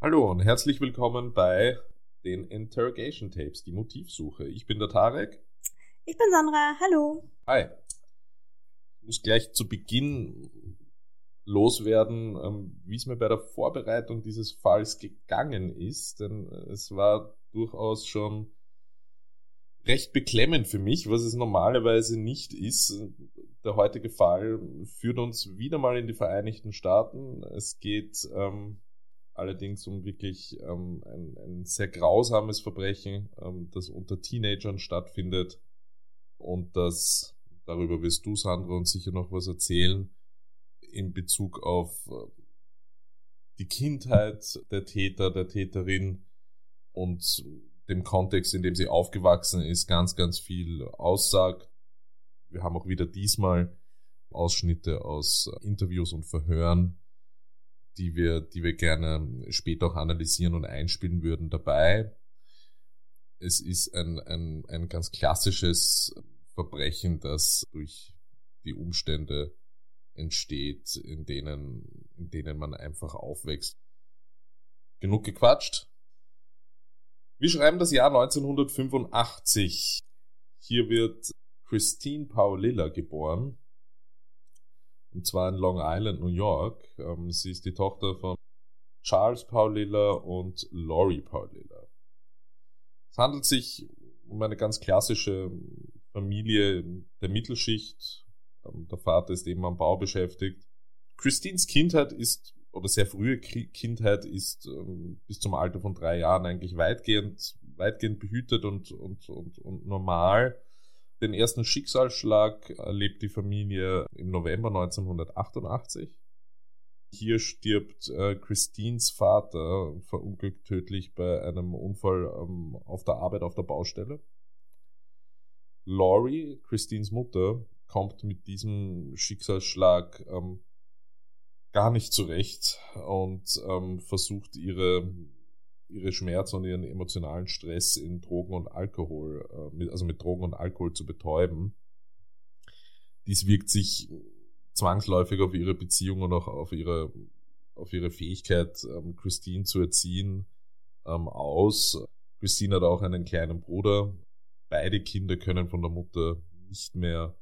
Hallo und herzlich willkommen bei den Interrogation Tapes, die Motivsuche. Ich bin der Tarek. Ich bin Sandra. Hallo. Hi. Muss gleich zu Beginn loswerden, ähm, wie es mir bei der Vorbereitung dieses Falls gegangen ist, denn es war durchaus schon recht beklemmend für mich, was es normalerweise nicht ist. Der heutige Fall führt uns wieder mal in die Vereinigten Staaten. Es geht ähm, allerdings um wirklich ähm, ein, ein, sehr grausames Verbrechen, ähm, das unter Teenagern stattfindet und das, darüber wirst du, Sandra, uns sicher noch was erzählen, in Bezug auf äh, die Kindheit der Täter, der Täterin und dem Kontext, in dem sie aufgewachsen ist, ganz, ganz viel aussagt. Wir haben auch wieder diesmal Ausschnitte aus Interviews und Verhören die wir, die wir gerne später auch analysieren und einspielen würden dabei. Es ist ein, ein, ein ganz klassisches Verbrechen, das durch die Umstände entsteht, in denen, in denen man einfach aufwächst. Genug gequatscht. Wir schreiben das Jahr 1985. Hier wird Christine Paulilla geboren und zwar in Long Island, New York. Ähm, sie ist die Tochter von Charles Paulilla und Laurie Paulilla. Es handelt sich um eine ganz klassische Familie der Mittelschicht. Ähm, der Vater ist eben am Bau beschäftigt. Christines Kindheit ist, oder sehr frühe Kindheit ist ähm, bis zum Alter von drei Jahren eigentlich weitgehend, weitgehend behütet und, und, und, und normal. Den ersten Schicksalsschlag erlebt die Familie im November 1988. Hier stirbt äh, Christines Vater verunglückt tödlich bei einem Unfall ähm, auf der Arbeit auf der Baustelle. Laurie, Christines Mutter, kommt mit diesem Schicksalsschlag ähm, gar nicht zurecht und ähm, versucht ihre ihre Schmerzen und ihren emotionalen Stress in Drogen und Alkohol, äh, also mit Drogen und Alkohol zu betäuben. Dies wirkt sich zwangsläufig auf ihre Beziehung und auch auf ihre, auf ihre Fähigkeit, ähm, Christine zu erziehen, ähm, aus. Christine hat auch einen kleinen Bruder. Beide Kinder können von der Mutter nicht mehr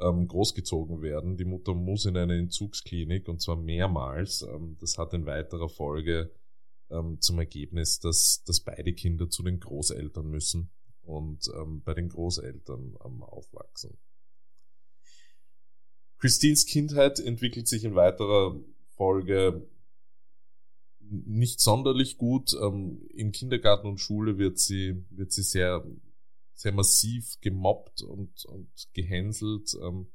ähm, großgezogen werden. Die Mutter muss in eine Entzugsklinik und zwar mehrmals. das hat in weiterer Folge ähm, zum Ergebnis, dass, dass beide Kinder zu den Großeltern müssen und ähm, bei den Großeltern ähm, aufwachsen. Christines Kindheit entwickelt sich in weiterer Folge nicht sonderlich gut. Ähm, Im Kindergarten und Schule wird sie, wird sie sehr, sehr massiv gemobbt und, und gehänselt. Ähm,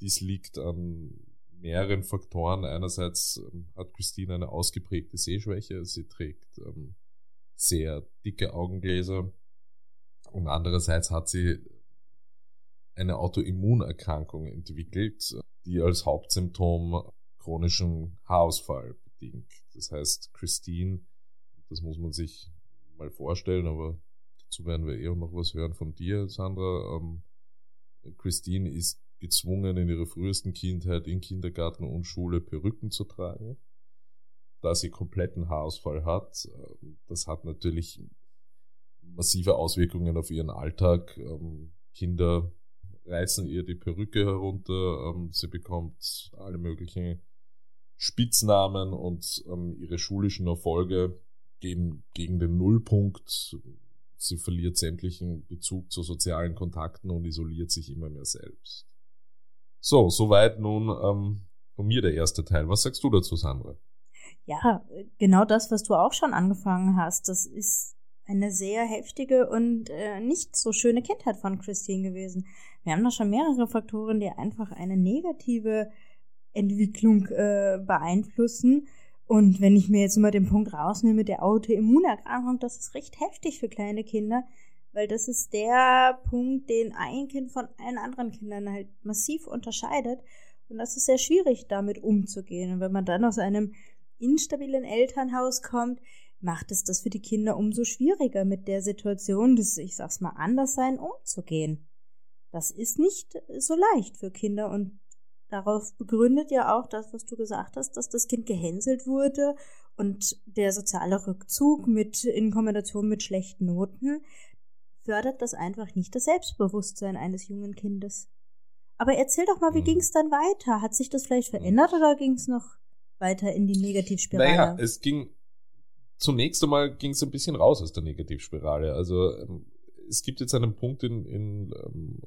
dies liegt an mehreren Faktoren. Einerseits ähm, hat Christine eine ausgeprägte Sehschwäche, sie trägt ähm, sehr dicke Augengläser und andererseits hat sie eine Autoimmunerkrankung entwickelt, die als Hauptsymptom chronischen Haarausfall bedingt. Das heißt, Christine, das muss man sich mal vorstellen, aber dazu werden wir eher noch was hören von dir, Sandra. Ähm, Christine ist gezwungen, in ihrer frühesten Kindheit in Kindergarten und Schule Perücken zu tragen. Da sie kompletten Haarausfall hat, äh, das hat natürlich massive Auswirkungen auf ihren Alltag. Ähm, Kinder reißen ihr die Perücke herunter, ähm, sie bekommt alle möglichen Spitznamen und ähm, ihre schulischen Erfolge gehen gegen den Nullpunkt. Sie verliert sämtlichen Bezug zu sozialen Kontakten und isoliert sich immer mehr selbst. So, soweit nun ähm, von mir der erste Teil. Was sagst du dazu, Sandra? Ja, genau das, was du auch schon angefangen hast. Das ist eine sehr heftige und äh, nicht so schöne Kindheit von Christine gewesen. Wir haben da schon mehrere Faktoren, die einfach eine negative Entwicklung äh, beeinflussen. Und wenn ich mir jetzt mal den Punkt rausnehme, der Autoimmunerkrankung, das ist recht heftig für kleine Kinder weil das ist der Punkt, den ein Kind von allen anderen Kindern halt massiv unterscheidet. Und das ist sehr schwierig, damit umzugehen. Und wenn man dann aus einem instabilen Elternhaus kommt, macht es das für die Kinder umso schwieriger, mit der Situation des, ich sag's mal, Anderssein umzugehen. Das ist nicht so leicht für Kinder und darauf begründet ja auch das, was du gesagt hast, dass das Kind gehänselt wurde und der soziale Rückzug mit, in Kombination mit schlechten Noten fördert das einfach nicht das Selbstbewusstsein eines jungen Kindes. Aber erzähl doch mal, wie mhm. ging es dann weiter? Hat sich das vielleicht verändert oder ging es noch weiter in die Negativspirale? Naja, es ging zunächst einmal ging es ein bisschen raus aus der Negativspirale. Also ähm, es gibt jetzt einen Punkt in, in ähm,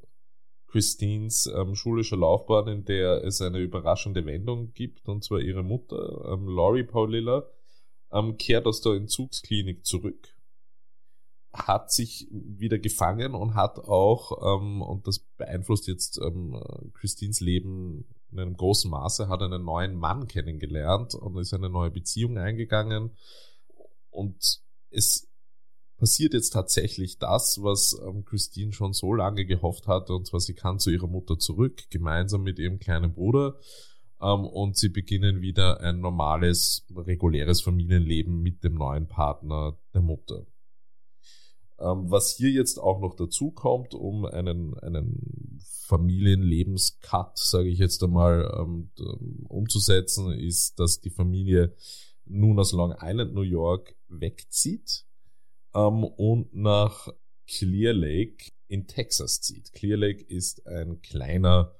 Christines ähm, schulischer Laufbahn, in der es eine überraschende Wendung gibt, und zwar ihre Mutter, ähm, Laurie Paulilla, ähm, kehrt aus der Entzugsklinik zurück, hat sich wieder gefangen und hat auch, ähm, und das beeinflusst jetzt ähm, Christines Leben in einem großen Maße, hat einen neuen Mann kennengelernt und ist eine neue Beziehung eingegangen. Und es passiert jetzt tatsächlich das, was ähm, Christine schon so lange gehofft hatte, und zwar sie kann zu ihrer Mutter zurück, gemeinsam mit ihrem kleinen Bruder, ähm, und sie beginnen wieder ein normales, reguläres Familienleben mit dem neuen Partner der Mutter. Ähm, was hier jetzt auch noch dazu kommt, um einen, einen Familienlebenscut, sage ich jetzt einmal, umzusetzen, ist, dass die Familie nun aus Long Island, New York wegzieht ähm, und nach Clear Lake in Texas zieht. Clear Lake ist ein kleiner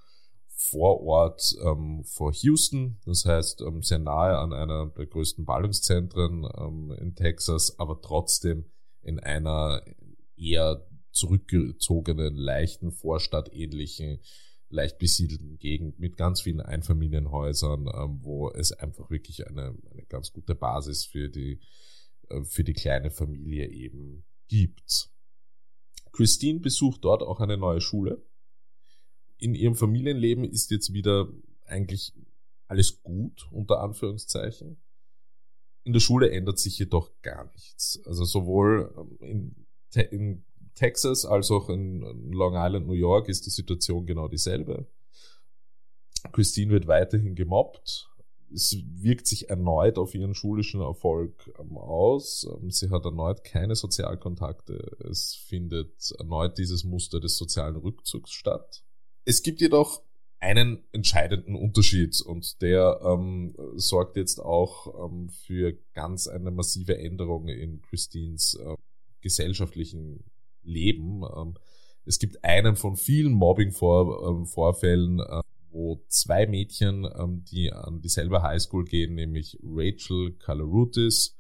Vorort ähm, vor Houston, das heißt ähm, sehr nahe an einer der größten Ballungszentren ähm, in Texas, aber trotzdem in einer eher zurückgezogenen, leichten, vorstadtähnlichen, leicht besiedelten Gegend mit ganz vielen Einfamilienhäusern, ähm, wo es einfach wirklich eine, eine ganz gute Basis für die für die kleine Familie eben gibt. Christine besucht dort auch eine neue Schule. In ihrem Familienleben ist jetzt wieder eigentlich alles gut, unter Anführungszeichen. In der Schule ändert sich jedoch gar nichts. Also sowohl ähm, in, in Texas als auch in Long Island, New York ist die Situation genau dieselbe. Christine wird weiterhin gemobbt es wirkt sich erneut auf ihren schulischen Erfolg ähm, aus. Ähm, sie hat erneut keine Sozialkontakte. Es findet erneut dieses Muster des sozialen Rückzugs statt. Es gibt jedoch einen entscheidenden Unterschied und der ähm, sorgt jetzt auch ähm, für ganz eine massive Änderung in Christines äh, gesellschaftlichen Leben. Ähm, es gibt einen von vielen Mobbing-Vorfällen, äh, wo zwei Mädchen, ähm, die an dieselbe Highschool gehen, nämlich Rachel Kalarutis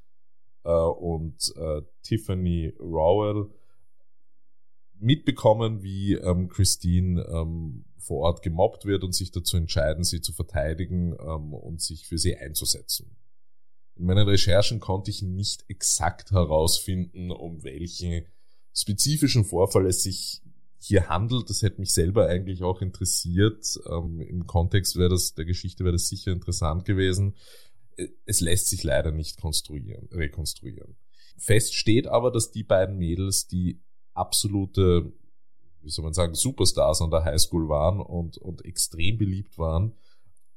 äh, und äh, Tiffany Rowell, mitbekommen, wie ähm, Christine ähm, vor Ort gemobbt wird und sich dazu entscheiden, sie zu verteidigen ähm, und sich für sie einzusetzen. In meinen Recherchen konnte ich nicht exakt herausfinden, um welchen spezifischen Vorfall es sich hier handelt. Das hätte mich selber eigentlich auch interessiert. Ähm, Im Kontext wäre das, der Geschichte wäre das sicher interessant gewesen. Äh, es lässt sich leider nicht konstruieren, rekonstruieren. Fest steht aber, dass die beiden Mädels, die absolute, wie soll man sagen, Superstars an der Highschool waren und, und extrem beliebt waren,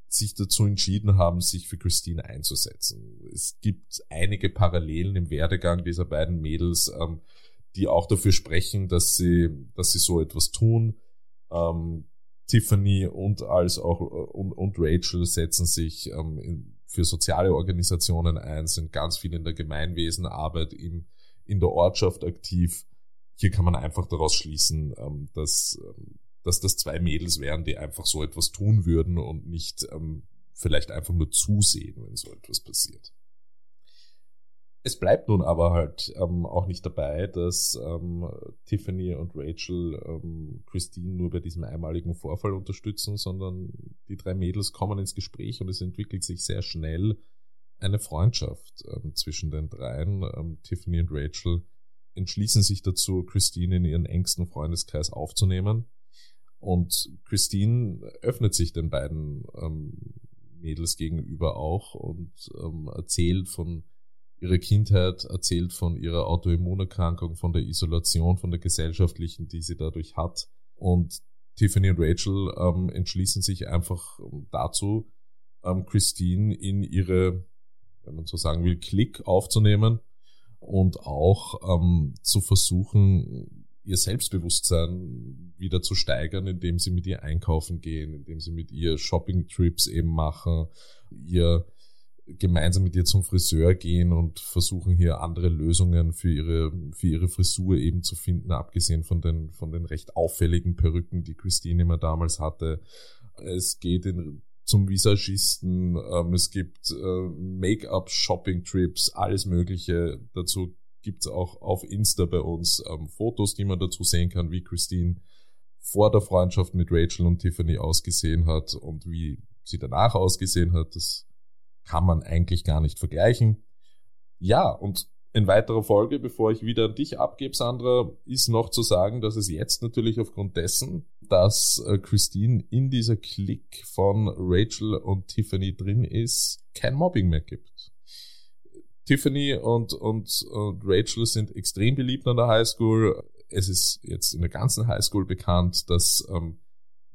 sich dazu entschieden haben, sich für Christine einzusetzen. Es gibt einige Parallelen im Werdegang dieser beiden Mädels. Ähm, die auch dafür sprechen, dass sie, dass sie so etwas tun. Ähm, Tiffany und als auch und, und Rachel setzen sich ähm, in, für soziale Organisationen ein, sind ganz viel in der Gemeinwesenarbeit im, in der Ortschaft aktiv. Hier kann man einfach daraus schließen, ähm, dass, ähm, dass das zwei Mädels wären, die einfach so etwas tun würden und nicht ähm, vielleicht einfach nur zusehen, wenn so etwas passiert. Es bleibt nun aber halt ähm, auch nicht dabei, dass ähm, Tiffany und Rachel ähm, Christine nur bei diesem einmaligen Vorfall unterstützen, sondern die drei Mädels kommen ins Gespräch und es entwickelt sich sehr schnell eine Freundschaft ähm, zwischen den dreien. Ähm, Tiffany und Rachel entschließen sich dazu, Christine in ihren engsten Freundeskreis aufzunehmen. Und Christine öffnet sich den beiden ähm, Mädels gegenüber auch und erzählt von ihre Kindheit, erzählt von ihrer Autoimmunerkrankung, von der Isolation, von der gesellschaftlichen, die sie dadurch hat. Und Tiffany und Rachel ähm, entschließen sich einfach dazu, ähm, Christine in ihre, wenn man so sagen will, Klick aufzunehmen und auch ähm, zu versuchen, ihr Selbstbewusstsein wieder zu steigern, indem sie mit ihr einkaufen gehen, indem sie mit ihr Shopping-Trips eben machen, ihr gemeinsam mit ihr zum Friseur gehen und versuchen hier andere Lösungen für ihre, für ihre Frisur eben zu finden, abgesehen von den, von den recht auffälligen Perücken, die Christine immer damals hatte. Es geht in, zum Visagisten, ähm, es gibt äh, Make-up-Shopping-Trips, alles Mögliche. Dazu gibt's auch auf Insta bei uns ähm, Fotos, die man dazu sehen kann, wie Christine vor der Freundschaft mit Rachel und Tiffany ausgesehen hat und wie sie danach ausgesehen hat. Das kann man eigentlich gar nicht vergleichen. Ja, und in weiterer Folge, bevor ich wieder an dich abgebe, Sandra, ist noch zu sagen, dass es jetzt natürlich aufgrund dessen, dass äh, Christine in dieser Klick von Rachel und Tiffany drin ist, kein Mobbing mehr gibt. Tiffany und, und, und Rachel sind extrem beliebt an der Highschool. Es ist jetzt in der ganzen Highschool bekannt, dass ähm,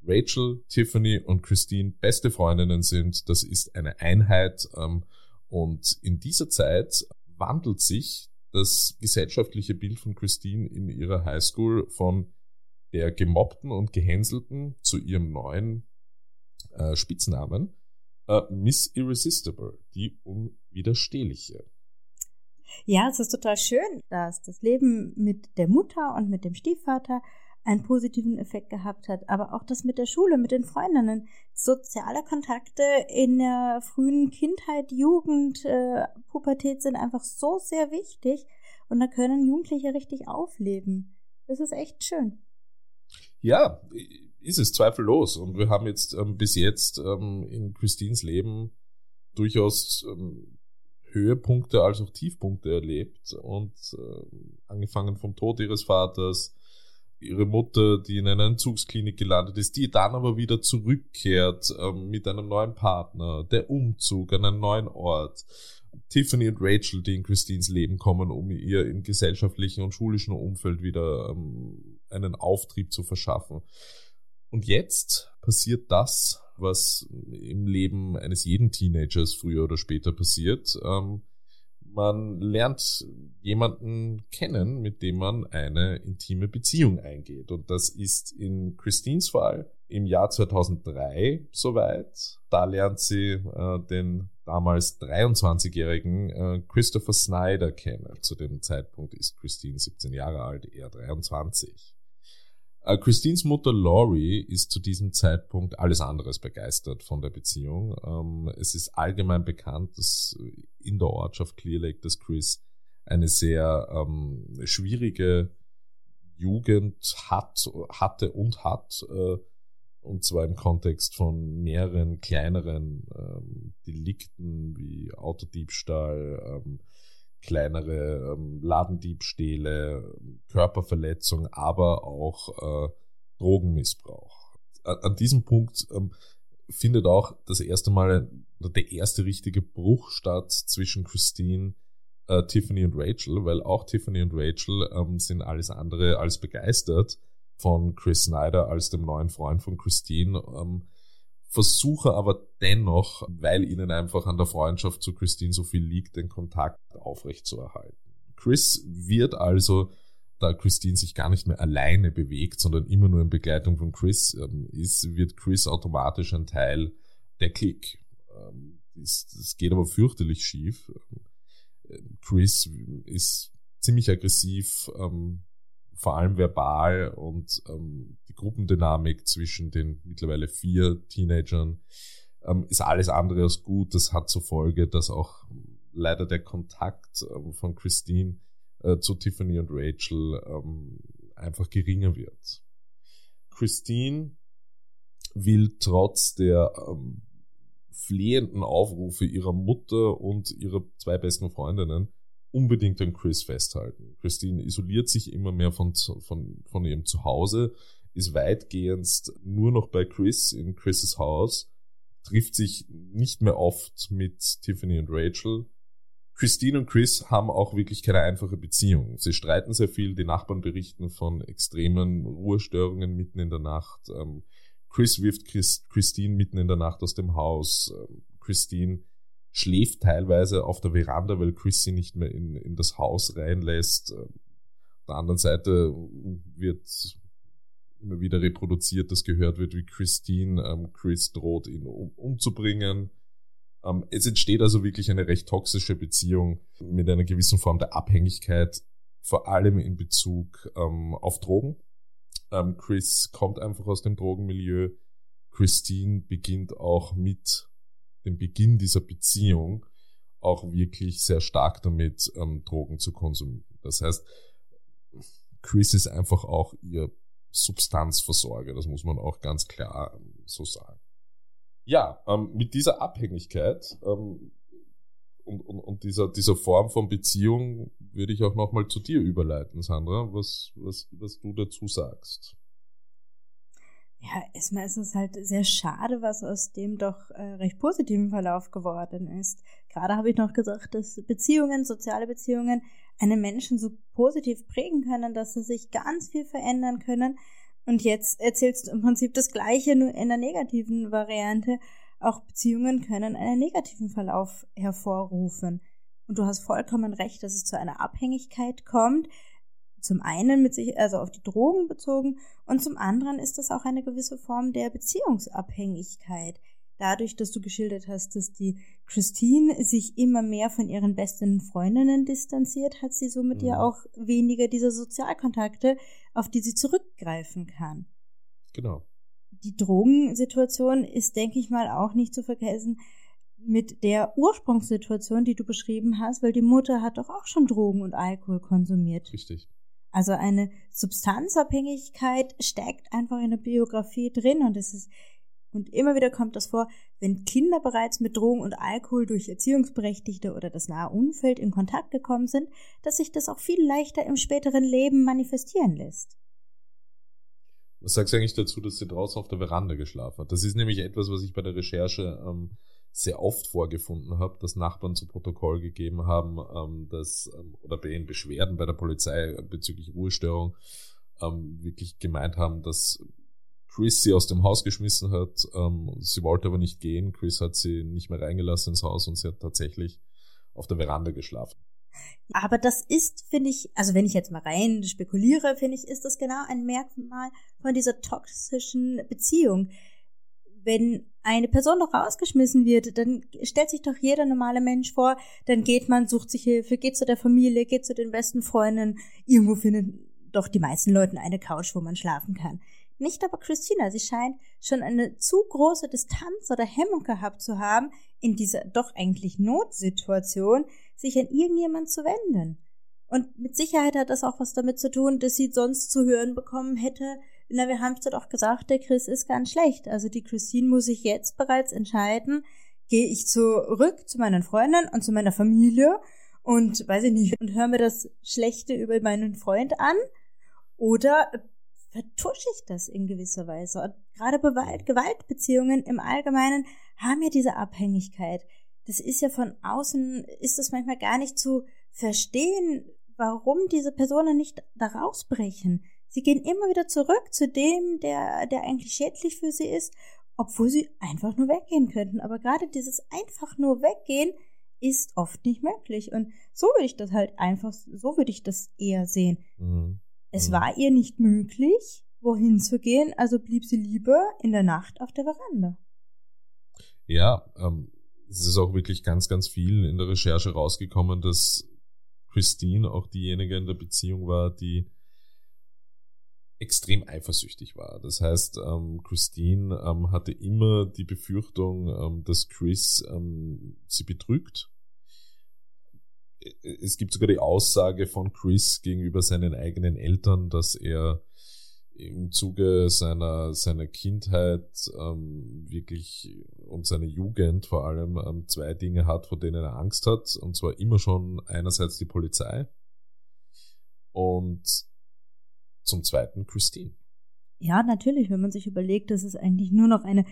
Rachel, Tiffany und Christine beste Freundinnen sind. Das ist eine Einheit. Ähm, und in dieser Zeit wandelt sich das gesellschaftliche Bild von Christine in ihrer Highschool von der gemobbten und gehänselten zu ihrem neuen äh, Spitznamen äh, Miss Irresistible, die Unwiderstehliche. Ja, es ist total schön, dass das Leben mit der Mutter und mit dem Stiefvater einen positiven Effekt gehabt hat, aber auch das mit der Schule, mit den Freundinnen, soziale Kontakte in der frühen Kindheit, Jugend, äh, Pubertät sind einfach so sehr wichtig. Und da können Jugendliche richtig aufleben. Das ist echt schön. Ja, ist es zweifellos. Und wir haben jetzt ähm, bis jetzt ähm, in Christines Leben durchaus ähm, Höhepunkte als auch Tiefpunkte erlebt. Und äh, angefangen vom Tod ihres Vaters, ihre Mutter, die in einer Entzugsklinik gelandet ist, die dann aber wieder zurückkehrt ähm, mit einem neuen Partner, der Umzug an einen neuen Ort. Tiffany und Rachel, die in Christines Leben kommen, um ihr im gesellschaftlichen und schulischen Umfeld wieder ähm, einen Auftrieb zu verschaffen. Und jetzt passiert das, was im Leben eines jeden Teenagers früher oder später passiert. Ähm, man lernt jemanden kennen, mit dem man eine intime Beziehung eingeht. Und das ist in Christines Fall im Jahr 2003 soweit. Da lernt sie äh, den damals 23-jährigen äh, Christopher Snyder kennen. Zu dem Zeitpunkt ist Christine 17 Jahre alt, er 23. Äh, Christines Mutter Laurie ist zu diesem Zeitpunkt alles anderes begeistert von der Beziehung. Ähm, es ist allgemein bekannt, dass in der Ortschaft Clear Lake, dass Chris eine sehr ähm, schwierige Jugend hat, hatte und hat, äh, und zwar im Kontext von mehreren kleineren ähm, Delikten wie Autodiebstahl, kleinere ähm, Ladendiebstähle, Körperverletzung, aber auch äh, Drogenmissbrauch. An, an diesem Punkt ähm, findet auch das erste Mal der erste richtige Bruch statt zwischen Christine, äh, Tiffany und Rachel, weil auch Tiffany und Rachel ähm, sind alles andere als begeistert von Chris Snyder als dem neuen Freund von Christine. Ähm, versuche aber dennoch, weil ihnen einfach an der Freundschaft zu Christine so viel liegt, den Kontakt aufrechtzuerhalten. Chris wird also, da Christine sich gar nicht mehr alleine bewegt, sondern immer nur in Begleitung von Chris ähm, ist, wird Chris automatisch ein Teil der Clique. Ähm, das, geht aber fürchterlich schief. Ähm, Chris ist ziemlich aggressiv, vor allem verbal und ähm, die Gruppendynamik zwischen den mittlerweile vier Teenagern ähm, ist alles andere als gut. Das hat zur Folge, dass auch leider der Kontakt ähm, von Christine äh, zu Tiffany und Rachel ähm, einfach geringer wird. Christine will trotz der ähm, flehenden Aufrufe ihrer Mutter und ihrer zwei besten Freundinnen unbedingt an Chris festhalten. Christine isoliert sich immer mehr von, von, von ihrem Zuhause, ist weitgehend nur noch bei Chris in Chris' Haus, trifft sich nicht mehr oft mit Tiffany und Rachel. Christine und Chris haben auch wirklich keine einfache Beziehung. Sie streiten sehr viel, die Nachbarn berichten von extremen Ruhestörungen mitten in der Nacht. Ähm, Chris wirft Chris, Christine mitten in der Nacht aus dem Haus. Ähm, Christine schläft teilweise auf der Veranda, weil Chris sie nicht mehr in, in das Haus reinlässt. Ähm, auf der anderen Seite wird immer wieder reproduziert, dass gehört wird, wie Christine ähm, Chris droht, ihn um, umzubringen. Ähm, es entsteht also wirklich eine recht toxische Beziehung mit einer gewissen Form der Abhängigkeit, vor allem in Bezug ähm, auf Drogen. Ähm, Chris kommt einfach aus dem Drogenmilieu. Christine beginnt auch mit dem Beginn dieser Beziehung auch wirklich sehr stark damit, ähm, Drogen zu konsumieren. Das heißt, Chris ist einfach auch ihr Substanzversorger, das muss man auch ganz klar ähm, so sagen. Ja, ähm, mit dieser Abhängigkeit ähm, und, und, und dieser, dieser Form von Beziehung würde ich auch nochmal zu dir überleiten, Sandra, was, was, was du dazu sagst. Ja, erstmal ist es halt sehr schade, was aus dem doch äh, recht positiven Verlauf geworden ist. Gerade habe ich noch gesagt, dass Beziehungen, soziale Beziehungen einen Menschen so positiv prägen können, dass sie sich ganz viel verändern können. Und jetzt erzählst du im Prinzip das Gleiche, nur in der negativen Variante. Auch Beziehungen können einen negativen Verlauf hervorrufen. Und du hast vollkommen recht, dass es zu einer Abhängigkeit kommt. Zum einen mit sich, also auf die Drogen bezogen und zum anderen ist das auch eine gewisse Form der Beziehungsabhängigkeit. Dadurch, dass du geschildert hast, dass die Christine sich immer mehr von ihren besten Freundinnen distanziert, hat sie somit mhm. ja auch weniger diese Sozialkontakte, auf die sie zurückgreifen kann. Genau die Drogensituation ist, denke ich mal, auch nicht zu vergessen mit der Ursprungssituation, die du beschrieben hast, weil die Mutter hat doch auch schon Drogen und Alkohol konsumiert. Richtig. Also eine Substanzabhängigkeit steckt einfach in der Biografie drin und es ist und immer wieder kommt das vor, wenn Kinder bereits mit Drogen und Alkohol durch Erziehungsberechtigte oder das nahe Umfeld in Kontakt gekommen sind, dass sich das auch viel leichter im späteren Leben manifestieren lässt. Was sagst du eigentlich dazu, dass sie draußen auf der Veranda geschlafen hat? Das ist nämlich etwas, was ich bei der Recherche ähm, sehr oft vorgefunden habe, dass Nachbarn zu Protokoll gegeben haben, ähm, dass, ähm, oder bei ihren Beschwerden bei der Polizei bezüglich Ruhestörung ähm, wirklich gemeint haben, dass Chris sie aus dem Haus geschmissen hat. Ähm, sie wollte aber nicht gehen. Chris hat sie nicht mehr reingelassen ins Haus und sie hat tatsächlich auf der Veranda geschlafen. Aber das ist, finde ich, also wenn ich jetzt mal rein spekuliere, finde ich, ist das genau ein Merkmal von dieser toxischen Beziehung. Wenn eine Person doch rausgeschmissen wird, dann stellt sich doch jeder normale Mensch vor, dann geht man, sucht sich Hilfe, geht zu der Familie, geht zu den besten Freunden. Irgendwo finden doch die meisten Leute eine Couch, wo man schlafen kann. Nicht aber Christina, sie scheint schon eine zu große Distanz oder Hemmung gehabt zu haben, in dieser doch eigentlich Notsituation sich an irgendjemand zu wenden. Und mit Sicherheit hat das auch was damit zu tun, dass sie sonst zu hören bekommen hätte, na, wir haben es doch gesagt, der Chris ist ganz schlecht. Also die Christine muss sich jetzt bereits entscheiden, gehe ich zurück zu meinen Freunden und zu meiner Familie und weiß ich nicht, und höre mir das Schlechte über meinen Freund an oder vertusche ich das in gewisser Weise. Und gerade Gewalt, Gewaltbeziehungen im Allgemeinen haben ja diese Abhängigkeit. Das ist ja von außen, ist das manchmal gar nicht zu verstehen, warum diese Personen nicht da rausbrechen. Sie gehen immer wieder zurück zu dem, der, der eigentlich schädlich für sie ist, obwohl sie einfach nur weggehen könnten. Aber gerade dieses einfach nur weggehen ist oft nicht möglich. Und so würde ich das halt einfach, so würde ich das eher sehen. Mhm. Es mhm. war ihr nicht möglich, wohin zu gehen, also blieb sie lieber in der Nacht auf der Veranda. Ja, ähm, es ist auch wirklich ganz, ganz viel in der Recherche rausgekommen, dass Christine auch diejenige in der Beziehung war, die extrem eifersüchtig war. Das heißt, ähm, Christine ähm, hatte immer die Befürchtung, ähm, dass Chris ähm, sie betrügt es gibt sogar die Aussage von Chris gegenüber seinen eigenen Eltern, dass er im Zuge seiner, seiner Kindheit ähm, wirklich und seiner Jugend vor allem ähm, zwei Dinge hat, vor denen er Angst hat. Und zwar immer schon einerseits die Polizei und zum zweiten Christine. Ja, natürlich, wenn man sich überlegt, dass es eigentlich nur noch eine,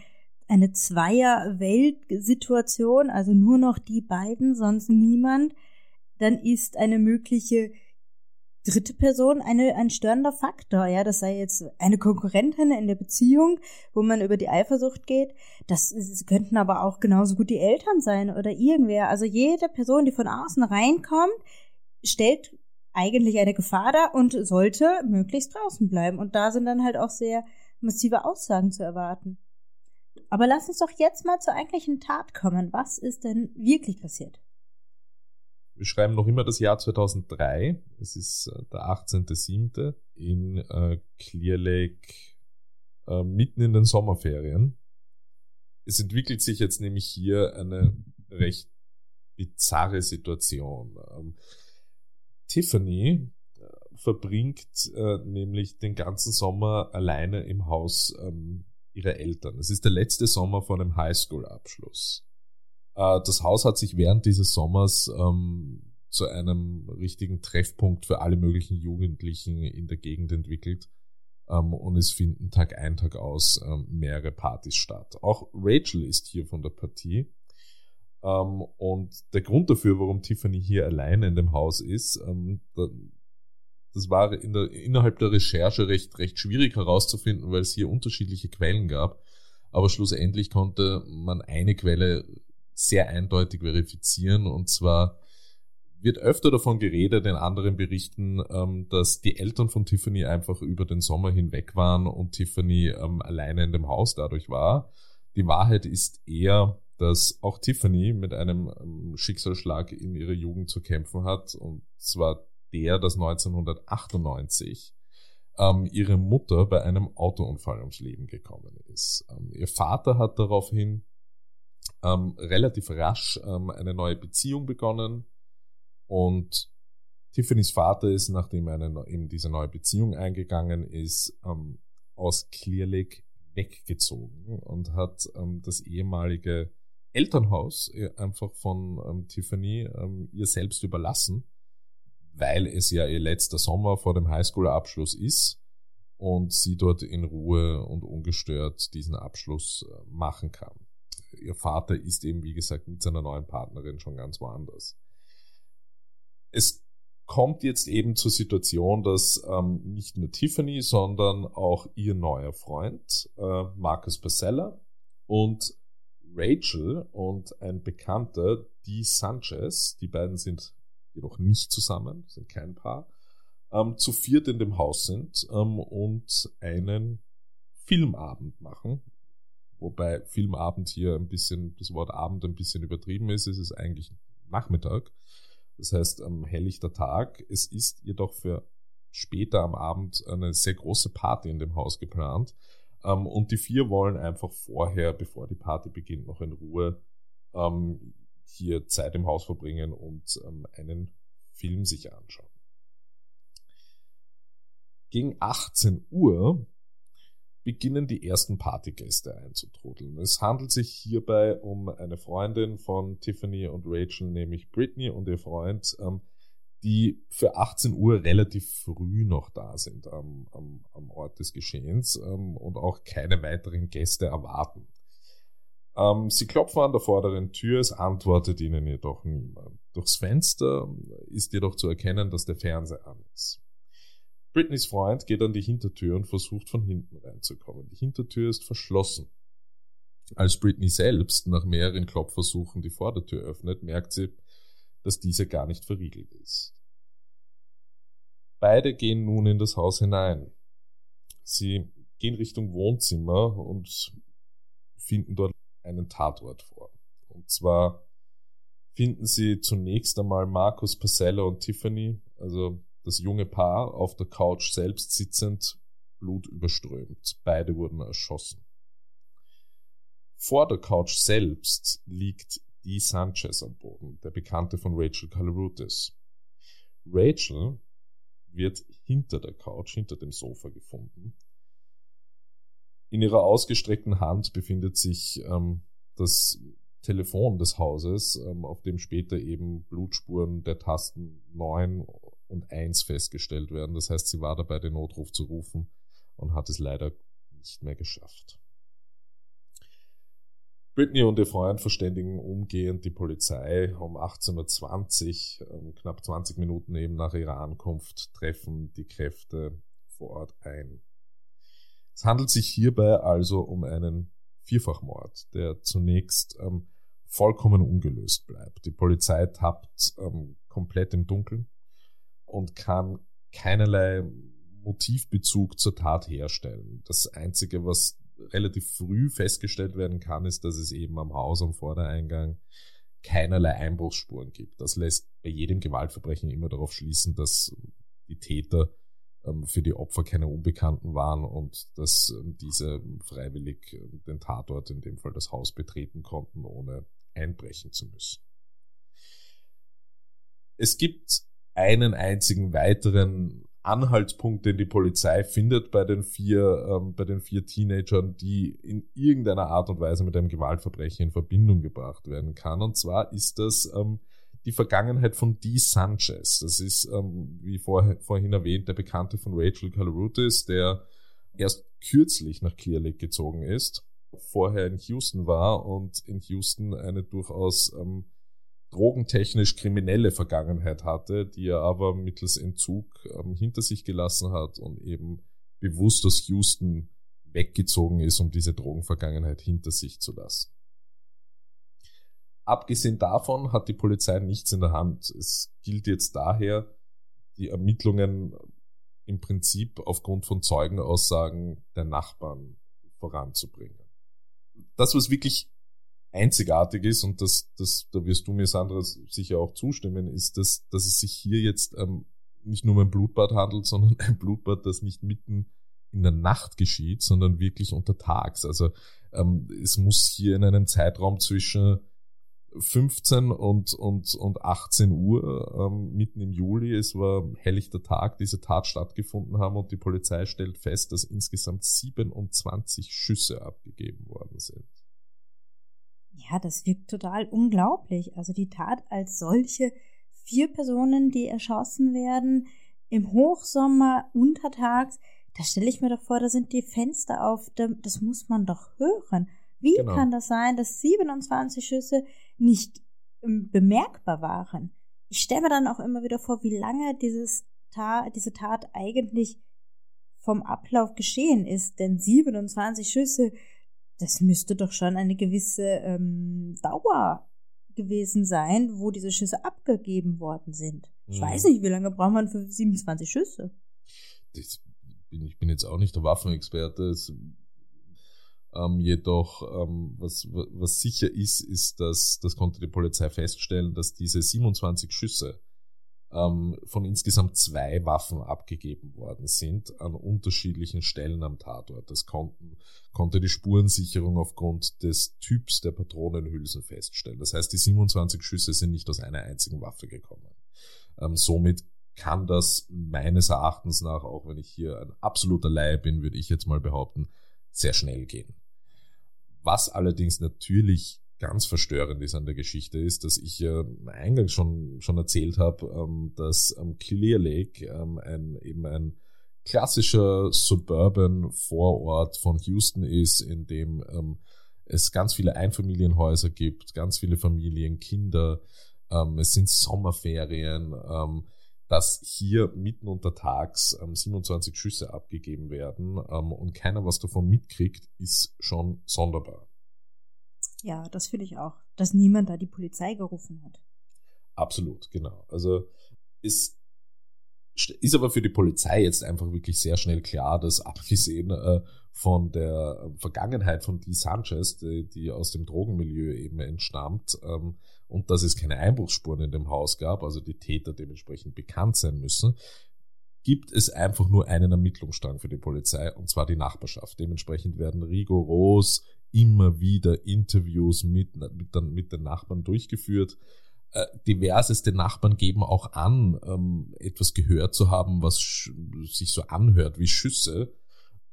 eine Zweier-Weltsituation, also nur noch die beiden, sonst niemand dann ist eine mögliche dritte Person eine, ein störender Faktor, ja, das sei jetzt eine Konkurrentin in der Beziehung, wo man über die Eifersucht geht, das, das könnten aber auch genauso gut die Eltern sein oder irgendwer, also jede Person, die von außen reinkommt, stellt eigentlich eine Gefahr dar und sollte möglichst draußen bleiben und da sind dann halt auch sehr massive Aussagen zu erwarten. Aber lass uns doch jetzt mal zur eigentlichen Tat kommen. Was ist denn wirklich passiert? Wir schreiben noch immer das Jahr 2003. Es ist äh, der 18.07. in äh, Clear Lake äh, mitten in den Sommerferien. Es entwickelt sich jetzt nämlich hier eine recht bizarre Situation. Ähm, Tiffany äh, verbringt äh, nämlich den ganzen Sommer alleine im Haus ähm, ihrer Eltern. Es ist der letzte Sommer vor dem Highschool-Abschluss. Äh, das Haus hat sich während dieses Sommers ähm, zu einem richtigen Treffpunkt für alle möglichen Jugendlichen in der Gegend entwickelt. Ähm, und es finden Tag ein, Tag aus ähm, mehrere Partys statt. Auch Rachel ist hier von der Partie. Ähm, und der Grund dafür, warum Tiffany hier alleine in dem Haus ist, ähm, da, das war in der, innerhalb der Recherche recht, recht schwierig herauszufinden, weil es hier unterschiedliche Quellen gab. Aber schlussendlich konnte man eine Quelle sehr eindeutig verifizieren. Und zwar wird öfter davon geredet in anderen Berichten, ähm, dass die Eltern von Tiffany einfach über den Sommer hinweg waren und Tiffany alleine in dem Haus dadurch war. Die Wahrheit ist eher, dass auch Tiffany mit einem ähm, Schicksalsschlag in ihrer Jugend zu kämpfen hat. Und zwar der, dass 1998 ähm, ihre Mutter bei einem Autounfall ums Leben gekommen ist. Ähm, ihr Vater hat daraufhin ähm, relativ rasch ähm, eine neue Beziehung begonnen und Tiffany's Vater ist, nachdem er eben diese neue Beziehung eingegangen ist, ähm, aus Clear Lake weggezogen und hat das ehemalige Elternhaus äh, einfach von ähm, Tiffany ähm, ihr selbst überlassen, weil es ja ihr letzter Sommer vor dem Highschool-Abschluss ist und sie dort in Ruhe und ungestört diesen Abschluss äh, machen kann ihr Vater ist eben, wie gesagt, mit seiner neuen Partnerin schon ganz woanders. Es kommt jetzt eben zur Situation, dass ähm, nicht nur Tiffany, sondern auch ihr neuer Freund, äh, Marcus Basella und Rachel und ein Bekannter, Dee Sanchez, die beiden sind jedoch nicht zusammen, sind kein Paar, ähm, zu viert in dem Haus sind ähm, und einen Filmabend machen, wobei Filmabend hier ein bisschen, das Wort Abend ein bisschen übertrieben ist, es ist eigentlich Nachmittag. Das heißt, am helllichter Tag. Es ist jedoch für später am Abend eine sehr große Party in dem Haus geplant. Ähm, und die vier wollen einfach vorher, bevor die Party beginnt, noch in Ruhe ähm, hier Zeit im Haus verbringen und ähm, einen Film sich anschauen. Gegen 18 Uhr beginnen die ersten Partygäste einzutrudeln. Es handelt sich hierbei um eine Freundin von Tiffany und Rachel, nämlich Britney und ihr Freund, ähm, die für 18 Uhr relativ früh noch da sind am, am, am Ort des Geschehens ähm, und auch keine weiteren Gäste erwarten. Ähm, sie klopfen an der vorderen Tür, es antwortet ihnen jedoch niemand. Durchs Fenster ist jedoch zu erkennen, dass der Fernseher an ist. Britneys Freund geht an die Hintertür und versucht von hinten reinzukommen. Die Hintertür ist verschlossen. Als Britney selbst nach mehreren Klopfversuchen die Vordertür öffnet, merkt sie, dass diese gar nicht verriegelt ist. Beide gehen nun in das Haus hinein. Sie gehen Richtung Wohnzimmer und finden dort einen Tatort vor. Und zwar finden sie zunächst einmal Markus Pasella und Tiffany, also das junge Paar auf der Couch selbst sitzend, blutüberströmt. Beide wurden erschossen. Vor der Couch selbst liegt Dee Sanchez am Boden, der Bekannte von Rachel Calarutis. Rachel wird hinter der Couch, hinter dem Sofa gefunden. In ihrer ausgestreckten Hand befindet sich ähm, das Telefon des Hauses, ähm, auf dem später eben Blutspuren der Tasten 9 und 1 festgestellt werden. Das heißt, sie war dabei, den Notruf zu rufen und hat es leider nicht mehr geschafft. Britney und ihr Freund verständigen umgehend die Polizei. Um 18.20 Uhr, ähm, knapp 20 Minuten eben nach ihrer Ankunft, treffen die Kräfte vor Ort ein. Es handelt sich hierbei also um einen Vierfachmord, der zunächst ähm, vollkommen ungelöst bleibt. Die Polizei tappt ähm, komplett im Dunkeln und kann keinerlei Motivbezug zur Tat herstellen. Das Einzige, was relativ früh festgestellt werden kann, ist, dass es eben am Haus am Vordereingang keinerlei Einbruchsspuren gibt. Das lässt bei jedem Gewaltverbrechen immer darauf schließen, dass die Täter ähm, für die Opfer keine Unbekannten waren und dass ähm, diese freiwillig ähm, den Tatort, in dem Fall das Haus, betreten konnten, ohne einbrechen zu müssen. Es gibt einen einzigen weiteren Anhaltspunkt, den die Polizei findet bei den vier, ähm, bei den vier Teenagern, die in irgendeiner Art und Weise mit einem Gewaltverbrechen in Verbindung gebracht werden kann. Und zwar ist das ähm, die Vergangenheit von Dee Sanchez. Das ist, ähm, wie vor, vorhin erwähnt, der Bekannte von Rachel Calarutis, der erst kürzlich nach Clear Lake gezogen ist, vorher in Houston war und in Houston eine durchaus ähm, drogentechnisch kriminelle Vergangenheit hatte, die er aber mittels Entzug ähm, hinter sich gelassen hat und eben bewusst aus Houston weggezogen ist, um diese Drogenvergangenheit hinter sich zu lassen. Abgesehen davon hat die Polizei nichts in der Hand. Es gilt jetzt daher, die Ermittlungen im Prinzip aufgrund von Zeugenaussagen der Nachbarn voranzubringen. Das, was wirklich einzigartig ist, und das, das, da wirst du mir, Sandra, sicher auch zustimmen, ist, dass, dass es sich hier jetzt ähm, nicht nur um ein Blutbad handelt, sondern ein Blutbad, das nicht mitten in der Nacht geschieht, sondern wirklich untertags. Also ähm, es muss hier in einem Zeitraum zwischen 15 und, und, und 18 Uhr ähm, mitten im Juli. Es war helllichter Tag, diese Tat stattgefunden haben und die Polizei stellt fest, dass insgesamt 27 Schüsse abgegeben worden sind. Ja, das wirkt total unglaublich. Also die Tat als solche, vier Personen, die erschossen werden, im Hochsommer, untertags, da stelle ich mir doch vor, da sind die Fenster auf, das muss man doch hören. Wie genau. kann das sein, dass 27 Schüsse nicht ähm, bemerkbar waren? Ich stelle mir dann auch immer wieder vor, wie lange dieses Tat, diese Tat eigentlich vom Ablauf geschehen ist. Denn 27 Schüsse, das müsste doch schon eine gewisse ähm, Dauer gewesen sein, wo diese Schüsse abgegeben worden sind. Ich mhm. weiß nicht, wie lange braucht man für 27 Schüsse? Ich bin, ich bin jetzt auch nicht der Waffenexperte. Es ähm, jedoch, ähm, was, was sicher ist, ist, dass, das konnte die Polizei feststellen, dass diese 27 Schüsse ähm, von insgesamt zwei Waffen abgegeben worden sind an unterschiedlichen Stellen am Tatort. Das konnten, konnte die Spurensicherung aufgrund des Typs der Patronenhülsen feststellen. Das heißt, die 27 Schüsse sind nicht aus einer einzigen Waffe gekommen. Ähm, somit kann das meines Erachtens nach, auch wenn ich hier ein absoluter Laie bin, würde ich jetzt mal behaupten, sehr schnell gehen. Was allerdings natürlich ganz verstörend ist an der Geschichte, ist, dass ich äh, eingangs schon, schon erzählt habe, ähm, dass ähm, Clear Lake ähm, ein, eben ein klassischer suburban Vorort von Houston ist, in dem ähm, es ganz viele Einfamilienhäuser gibt, ganz viele Familien, Kinder, ähm, es sind Sommerferien, ähm, dass hier mitten untertags ähm, 27 Schüsse abgegeben werden ähm, und keiner was davon mitkriegt, ist schon sonderbar. Ja, das finde ich auch, dass niemand da die Polizei gerufen hat. Absolut, genau. Also ist, ist aber für die Polizei jetzt einfach wirklich sehr schnell klar, dass abgesehen äh, von der Vergangenheit von Dee Sanchez, die, die aus dem Drogenmilieu eben entstammt, ähm, und dass es keine Einbruchsspuren in dem Haus gab, also die Täter dementsprechend bekannt sein müssen, gibt es einfach nur einen Ermittlungsstrang für die Polizei, und zwar die Nachbarschaft. Dementsprechend werden rigoros immer wieder Interviews mit, mit, mit den Nachbarn durchgeführt. Äh, diverseste Nachbarn geben auch an, ähm, etwas gehört zu haben, was sich so anhört wie Schüsse,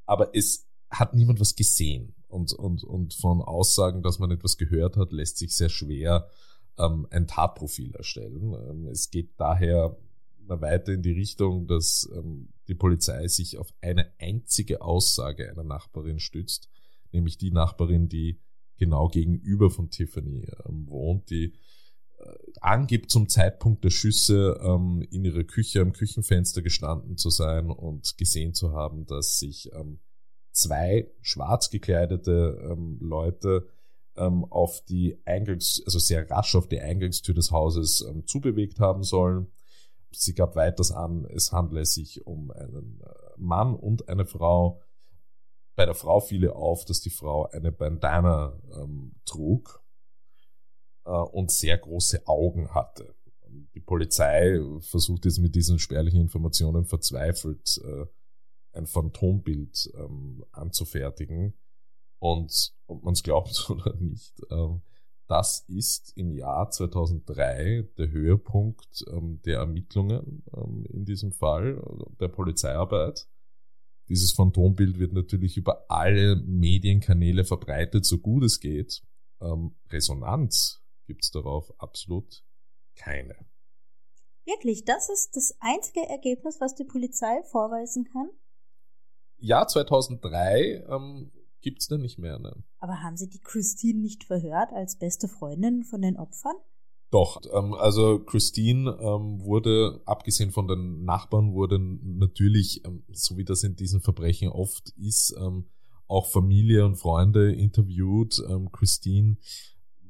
aber es hat niemand was gesehen. Und, und, und von Aussagen, dass man etwas gehört hat, lässt sich sehr schwer ähm, ein Tatprofil erstellen. Ähm, es geht daher weiter in die Richtung, dass die Polizei sich auf eine einzige Aussage einer Nachbarin stützt, nämlich die Nachbarin, die genau gegenüber von Tiffany ähm, wohnt, die äh, angibt zum Zeitpunkt der Schüsse ähm, in ihrer Küche am Küchenfenster gestanden zu sein und gesehen zu haben, dass sich ähm, zwei schwarz gekleidete ähm, Leute ähm, auf die Eingangs, also sehr rasch auf die Eingangstür des Hauses ähm, zubewegt haben sollen. Sie gab weiters an, es handle sich um einen äh, Mann und eine Frau. Bei der Frau fiel auf, dass die Frau eine Bandana ähm, trug äh, und sehr große Augen hatte. Die Polizei versucht jetzt mit diesen spärlichen Informationen verzweifelt äh, ein Phantombild ähm, anzufertigen. Und ob man es glaubt oder nicht, ähm, das ist im Jahr 2003 der Höhepunkt ähm, der Ermittlungen ähm, in diesem Fall, der Polizeiarbeit. Dieses Phantombild wird natürlich über alle Medienkanäle verbreitet, so gut es geht. Ähm, Resonanz gibt es darauf absolut keine. Wirklich, das ist das einzige Ergebnis, was die Polizei vorweisen kann? Jahr 2003 ähm, gibt's denn nicht mehr. Ne? Aber haben Sie die Christine nicht verhört als beste Freundin von den Opfern? Doch, ähm, also Christine ähm, wurde, abgesehen von den Nachbarn, wurde natürlich, ähm, so wie das in diesen Verbrechen oft ist, ähm, auch Familie und Freunde interviewt. Ähm, Christine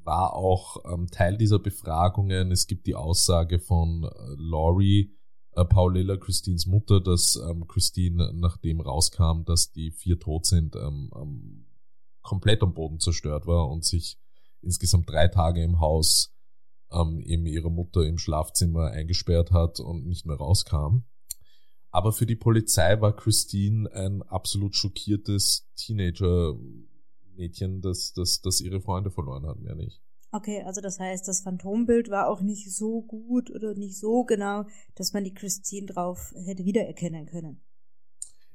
war auch ähm, Teil dieser Befragungen. Es gibt die Aussage von äh, Laurie, äh, Paulilla, Christines Mutter, dass ähm, Christine, nachdem rauskam, dass die vier tot sind, ähm, ähm, komplett am Boden zerstört war und sich insgesamt drei Tage im Haus ähm, eben ihre Mutter im Schlafzimmer eingesperrt hat und nicht mehr rauskam. Aber für die Polizei war Christine ein absolut schockiertes Teenager-Mädchen, das, das, das ihre Freunde verloren hat, mehr nicht. Okay, also das heißt, das Phantombild war auch nicht so gut oder nicht so genau, dass man die Christine drauf hätte wiedererkennen können.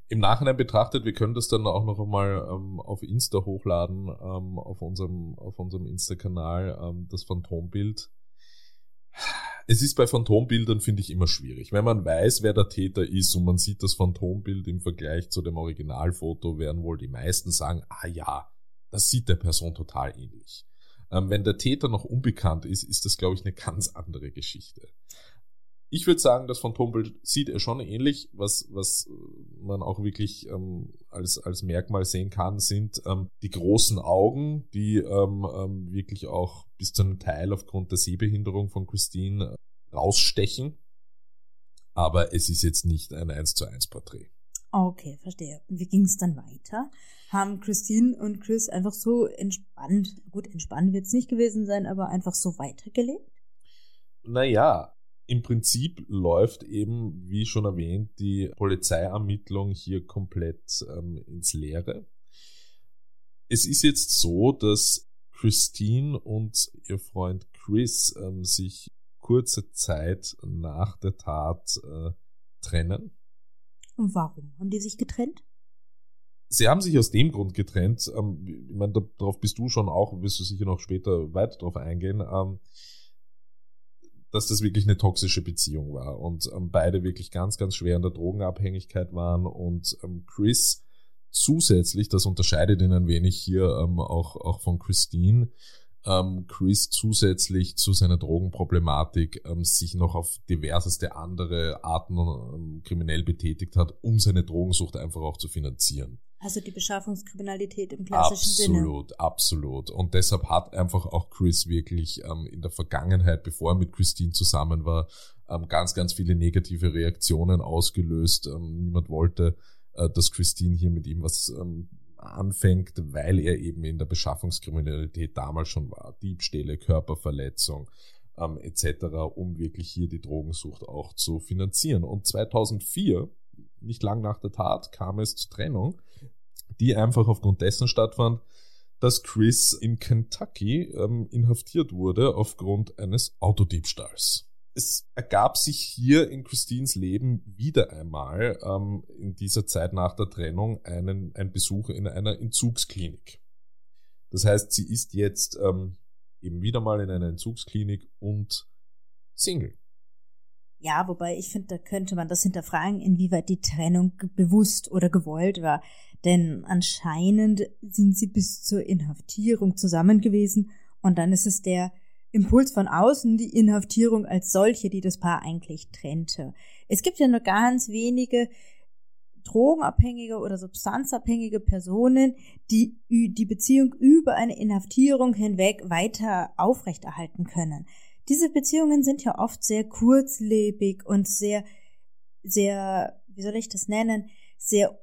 Im Nachhinein betrachtet, wir können das dann auch noch einmal ähm, auf Insta hochladen, ähm, auf unserem, auf unserem Insta-Kanal, ähm, das Phantombild. Es ist bei Phantombildern, finde ich, immer schwierig. Wenn man weiß, wer der Täter ist und man sieht das Phantombild im Vergleich zu dem Originalfoto, werden wohl die meisten sagen, ah ja, das sieht der Person total ähnlich. Ähm, wenn der Täter noch unbekannt ist, ist das, glaube ich, eine ganz andere Geschichte. Ich würde sagen, das Phantombild sieht er schon ähnlich. Was, was man auch wirklich ähm, als, als Merkmal sehen kann, sind ähm, die großen Augen, die ähm, ähm, wirklich auch bis zu einem Teil aufgrund der Sehbehinderung von Christine äh, rausstechen. Aber es ist jetzt nicht ein 1 zu 1 Porträt. Okay, verstehe. Und wie ging es dann weiter? Haben Christine und Chris einfach so entspannt, gut, entspannt wird es nicht gewesen sein, aber einfach so weitergelebt? Naja, im Prinzip läuft eben, wie schon erwähnt, die Polizeiermittlung hier komplett ähm, ins Leere. Es ist jetzt so, dass Christine und ihr Freund Chris ähm, sich kurze Zeit nach der Tat äh, trennen. Und warum haben die sich getrennt? Sie haben sich aus dem Grund getrennt. Ähm, ich meine, darauf bist du schon auch, wirst du sicher noch später weiter darauf eingehen, ähm, dass das wirklich eine toxische Beziehung war und ähm, beide wirklich ganz, ganz schwer in der Drogenabhängigkeit waren und Chris zusätzlich, das unterscheidet ihn ein wenig hier auch, auch von Christine, ähm, Chris zusätzlich zu seiner Drogenproblematik ähm, sich noch auf diverseste andere Arten ähm, kriminell betätigt hat, um seine Drogensucht einfach auch zu finanzieren. Also die Beschaffungskriminalität im klassischen absolut, Sinne. Absolut, absolut. Und deshalb hat einfach auch Chris wirklich ähm, in der Vergangenheit, bevor er mit Christine zusammen war, ähm, ganz, ganz viele negative Reaktionen ausgelöst. Ähm, niemand wollte, äh, dass Christine hier mit ihm was ähm, anfängt, weil er eben in der Beschaffungskriminalität damals schon war. Diebstähle, Körperverletzung ähm, etc., um wirklich hier die Drogensucht auch zu finanzieren. Und 2004, nicht lang nach der Tat, kam es zur Trennung, die einfach aufgrund dessen stattfand, dass Chris in Kentucky ähm, inhaftiert wurde aufgrund eines Autodiebstahls es ergab sich hier in Christines Leben wieder einmal ähm, in dieser Zeit nach der Trennung einen, ein Besuch in einer Entzugsklinik. Das heißt, sie ist jetzt ähm, eben wieder mal in einer Entzugsklinik und Single. Ja, wobei ich finde, da könnte man das hinterfragen, inwieweit die Trennung bewusst oder gewollt war. Denn anscheinend sind sie bis zur Inhaftierung zusammen gewesen und dann ist es der Impuls von außen, die Inhaftierung als solche, die das Paar eigentlich trennte. Es gibt ja nur ganz wenige drogenabhängige oder substanzabhängige Personen, die die Beziehung über eine Inhaftierung hinweg weiter aufrechterhalten können. Diese Beziehungen sind ja oft sehr kurzlebig und sehr, sehr, wie soll ich das nennen, sehr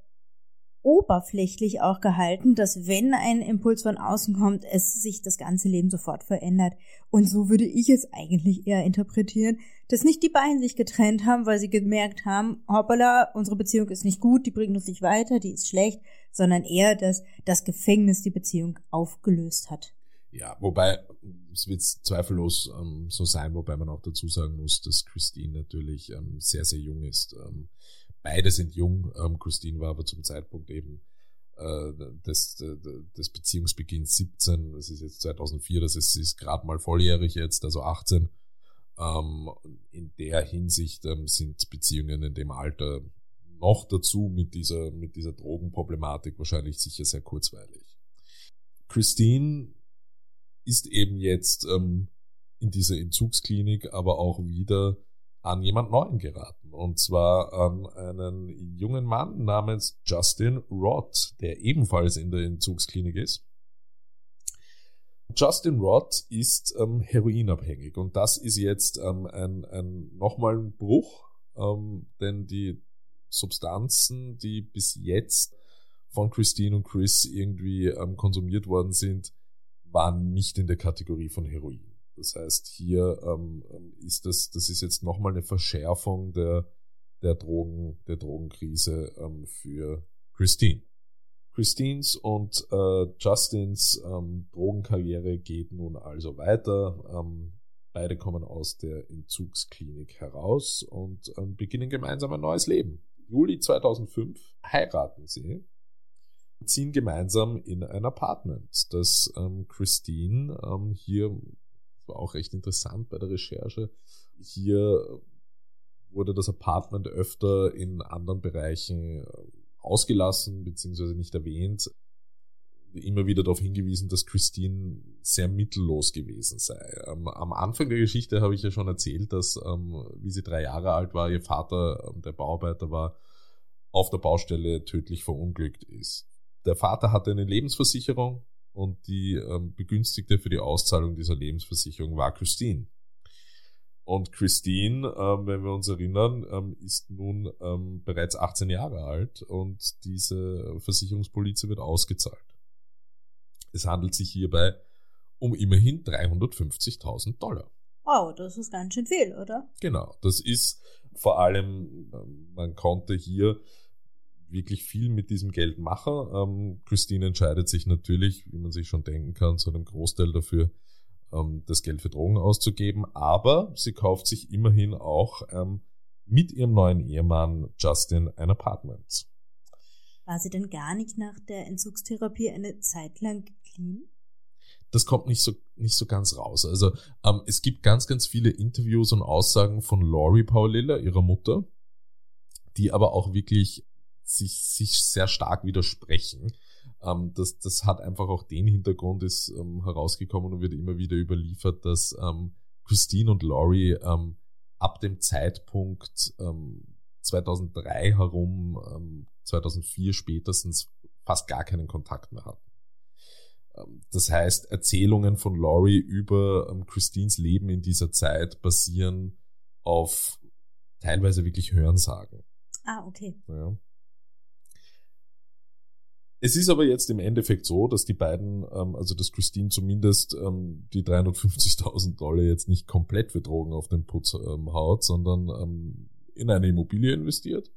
oberflächlich auch gehalten, dass wenn ein Impuls von außen kommt, es sich das ganze Leben sofort verändert. Und so würde ich es eigentlich eher interpretieren, dass nicht die beiden sich getrennt haben, weil sie gemerkt haben, hoppala, unsere Beziehung ist nicht gut, die bringt uns nicht weiter, die ist schlecht, sondern eher, dass das Gefängnis die Beziehung aufgelöst hat. Ja, wobei es wird zweifellos ähm, so sein, wobei man auch dazu sagen muss, dass Christine natürlich ähm, sehr, sehr jung ist. Ähm, Beide sind jung. Ähm, Christine war aber zum Zeitpunkt eben äh, des, des Beziehungsbeginns 17. Das ist jetzt 2004. Das ist, ist gerade mal volljährig jetzt, also 18. Ähm, in der Hinsicht ähm, sind Beziehungen in dem Alter noch dazu mit dieser, mit dieser Drogenproblematik wahrscheinlich sicher sehr kurzweilig. Christine ist eben jetzt ähm, in dieser Entzugsklinik aber auch wieder an jemand Neuen geraten. Und zwar an einen jungen Mann namens Justin Roth, der ebenfalls in der Entzugsklinik ist. Justin Roth ist ähm, heroinabhängig und das ist jetzt ähm, ein, ein nochmal ein Bruch, ähm, denn die Substanzen, die bis jetzt von Christine und Chris irgendwie ähm, konsumiert worden sind, waren nicht in der Kategorie von Heroin. Das heißt, hier ähm, ist das, das ist jetzt nochmal eine Verschärfung der, der Drogen, der Drogenkrise ähm, für Christine. Christines und äh, Justins ähm, Drogenkarriere geht nun also weiter. Ähm, beide kommen aus der Entzugsklinik heraus und ähm, beginnen gemeinsam ein neues Leben. Juli 2005 heiraten sie, ziehen gemeinsam in ein Apartment, das ähm, Christine ähm, hier war auch recht interessant bei der Recherche. Hier wurde das Apartment öfter in anderen Bereichen äh, ausgelassen bzw. nicht erwähnt. Immer wieder darauf hingewiesen, dass Christine sehr mittellos gewesen sei. Ähm, am Anfang der Geschichte habe ich ja schon erzählt, dass, ähm, wie sie drei Jahre alt war, ihr Vater, ähm, der Bauarbeiter war, auf der Baustelle tödlich verunglückt ist. Der Vater hatte eine Lebensversicherung, und die ähm, Begünstigte für die Auszahlung dieser Lebensversicherung war Christine. Und Christine, ähm, wenn wir uns erinnern, ähm, ist nun ähm, bereits 18 Jahre alt und diese Versicherungspolize wird ausgezahlt. Es handelt sich hierbei um immerhin 350.000 Dollar. Wow, das ist ganz schön viel, oder? Genau, das ist vor allem, ähm, man konnte hier wirklich viel mit diesem Geld mache. Ähm, Christine entscheidet sich natürlich, wie man sich schon denken kann, zu einem Großteil dafür, ähm, das Geld für Drogen auszugeben. Aber sie kauft sich immerhin auch ähm, mit ihrem neuen Ehemann Justin ein Apartment. War sie denn gar nicht nach der Entzugstherapie eine Zeit lang clean? Das kommt nicht so, nicht so ganz raus. Also ähm, es gibt ganz, ganz viele Interviews und Aussagen von Laurie Paulilla, ihrer Mutter, die aber auch wirklich sich, sich sehr stark widersprechen. Ähm, das, das hat einfach auch den Hintergrund, ist ähm, herausgekommen und wird immer wieder überliefert, dass ähm, Christine und Laurie ähm, ab dem Zeitpunkt ähm, 2003 herum, ähm, 2004 spätestens, fast gar keinen Kontakt mehr hatten. Ähm, das heißt, Erzählungen von Laurie über ähm, Christines Leben in dieser Zeit basieren auf teilweise wirklich Hörensagen. Ah, okay. Ja. Es ist aber jetzt im Endeffekt so, dass die beiden, ähm, also dass Christine zumindest ähm, die 350.000 Dollar jetzt nicht komplett für Drogen auf den Putz ähm, haut, sondern ähm, in eine Immobilie investiert.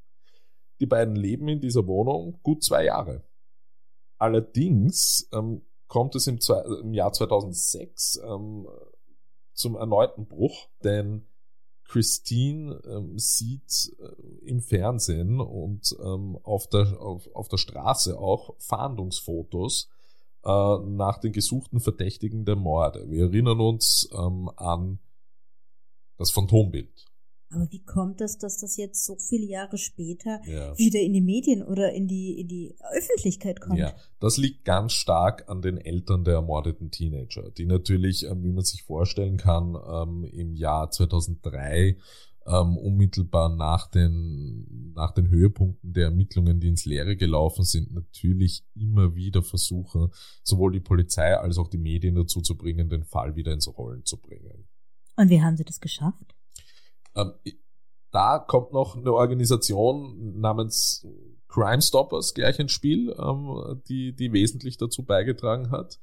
Die beiden leben in dieser Wohnung gut zwei Jahre. Allerdings ähm, kommt es im, im Jahr 2006 ähm, zum erneuten Bruch, denn Christine ähm, sieht äh, im Fernsehen und ähm, auf, der, auf, auf der Straße auch Fahndungsfotos äh, nach den gesuchten Verdächtigen der Morde. Wir erinnern uns ähm, an das Phantombild. Aber wie kommt es, dass das jetzt so viele Jahre später Ja. wieder in die Medien oder in die, in die Öffentlichkeit kommt? Ja, das liegt ganz stark an den Eltern der ermordeten Teenager, die natürlich, ähm, wie man sich vorstellen kann, ähm, im Jahr 2003 ähm, unmittelbar nach den, nach den Höhepunkten der Ermittlungen, die ins Leere gelaufen sind, natürlich immer wieder versuchen, sowohl die Polizei als auch die Medien dazu zu bringen, den Fall wieder ins Rollen zu bringen. Und wie haben sie das geschafft? Ähm, da kommt noch eine Organisation namens Crime Stoppers gleich ins Spiel, ähm, die, die wesentlich dazu beigetragen hat.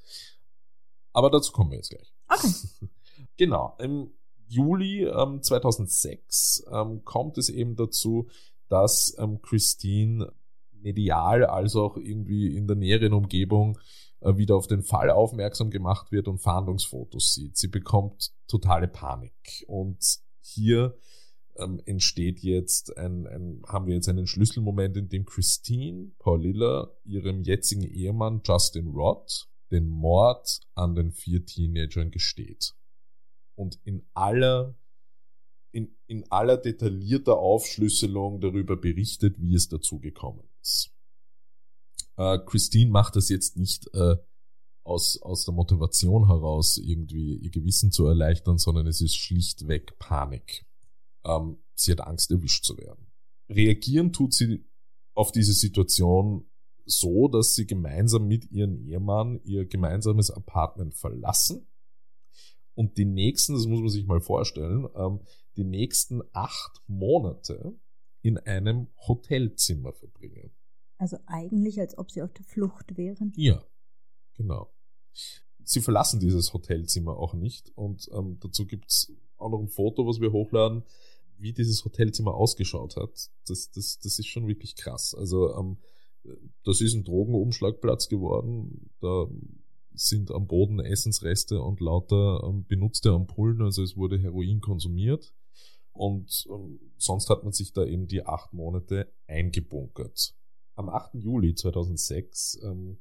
Aber dazu kommen wir jetzt gleich. Okay. Genau. Im Juli ähm, 2006 ähm, kommt es eben dazu, dass ähm, Christine medial als auch irgendwie in der näheren Umgebung äh, wieder auf den Fall aufmerksam gemacht wird und Fahndungsfotos sieht. Sie bekommt totale Panik. Und hier ähm, entsteht jetzt ein, ein, haben wir jetzt einen Schlüsselmoment, in dem Christine Paulilla ihrem jetzigen Ehemann Justin Roth den Mord an den vier Teenagern gesteht. Und in aller, in, in aller detaillierter Aufschlüsselung darüber berichtet, wie es dazu gekommen ist. Äh, Christine macht das jetzt nicht äh, aus, aus der Motivation heraus, irgendwie ihr Gewissen zu erleichtern, sondern es ist schlichtweg Panik. Ähm, sie hat Angst, erwischt zu werden. Reagieren tut sie auf diese Situation so, dass sie gemeinsam mit ihrem Ehemann ihr gemeinsames Apartment verlassen und die nächsten, das muss man sich mal vorstellen, ähm, die nächsten acht Monate in einem Hotelzimmer verbringen. Also eigentlich, als ob sie auf der Flucht wären. Ja, genau. Sie verlassen dieses Hotelzimmer auch nicht und ähm, dazu gibt's auch noch ein Foto, was wir hochladen, wie dieses Hotelzimmer ausgeschaut hat. Das, das, das ist schon wirklich krass. Also ähm, das ist ein Drogenumschlagplatz geworden. Da sind am Boden Essensreste und lauter ähm, benutzte Ampullen, also es wurde Heroin konsumiert. Und ähm, sonst hat man sich da eben die acht Monate eingebunkert. Am 8. Juli 2006 ähm,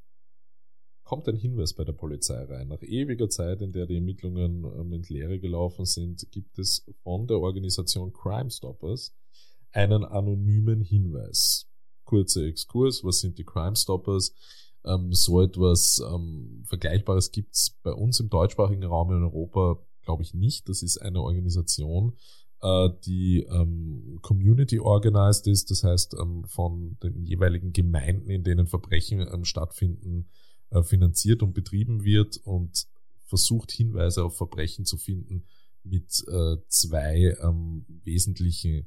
kommt ein Hinweis bei der Polizei rein. Nach ewiger Zeit, in der die Ermittlungen ähm, ins Leere gelaufen sind, gibt es von der Organisation Crime Stoppers einen anonymen Hinweis. Kurzer Exkurs, was sind die Crime Stoppers? Ähm, so etwas ähm, Vergleichbares gibt's bei uns im deutschsprachigen Raum in Europa, glaube ich, nicht. Das ist eine Organisation, äh, die ähm, community organized ist, das heißt ähm, von den jeweiligen Gemeinden, in denen Verbrechen ähm, stattfinden, finanziert und betrieben wird und versucht Hinweise auf Verbrechen zu finden mit äh, zwei ähm, wesentlichen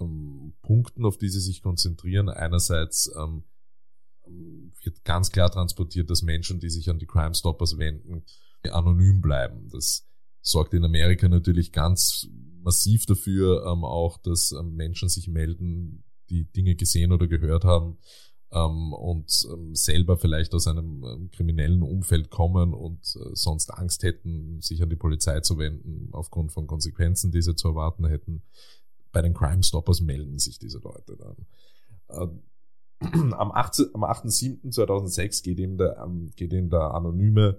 ähm, Punkten, auf die sie sich konzentrieren. Einerseits ähm, wird ganz klar transportiert, dass Menschen, die sich an die Crime Stoppers wenden, anonym bleiben. Das sorgt in Amerika natürlich ganz massiv dafür, ähm, auch, dass ähm, Menschen sich melden, die Dinge gesehen oder gehört haben ähm, und ähm, selber vielleicht aus einem ähm, kriminellen Umfeld kommen und äh, sonst Angst hätten, sich an die Polizei zu wenden, aufgrund von Konsequenzen, die sie zu erwarten hätten. Bei den Crime Stoppers melden sich diese Leute dann. Ähm, am 8. Am 8.7.2006 geht ihm der, ähm, geht ihm der anonyme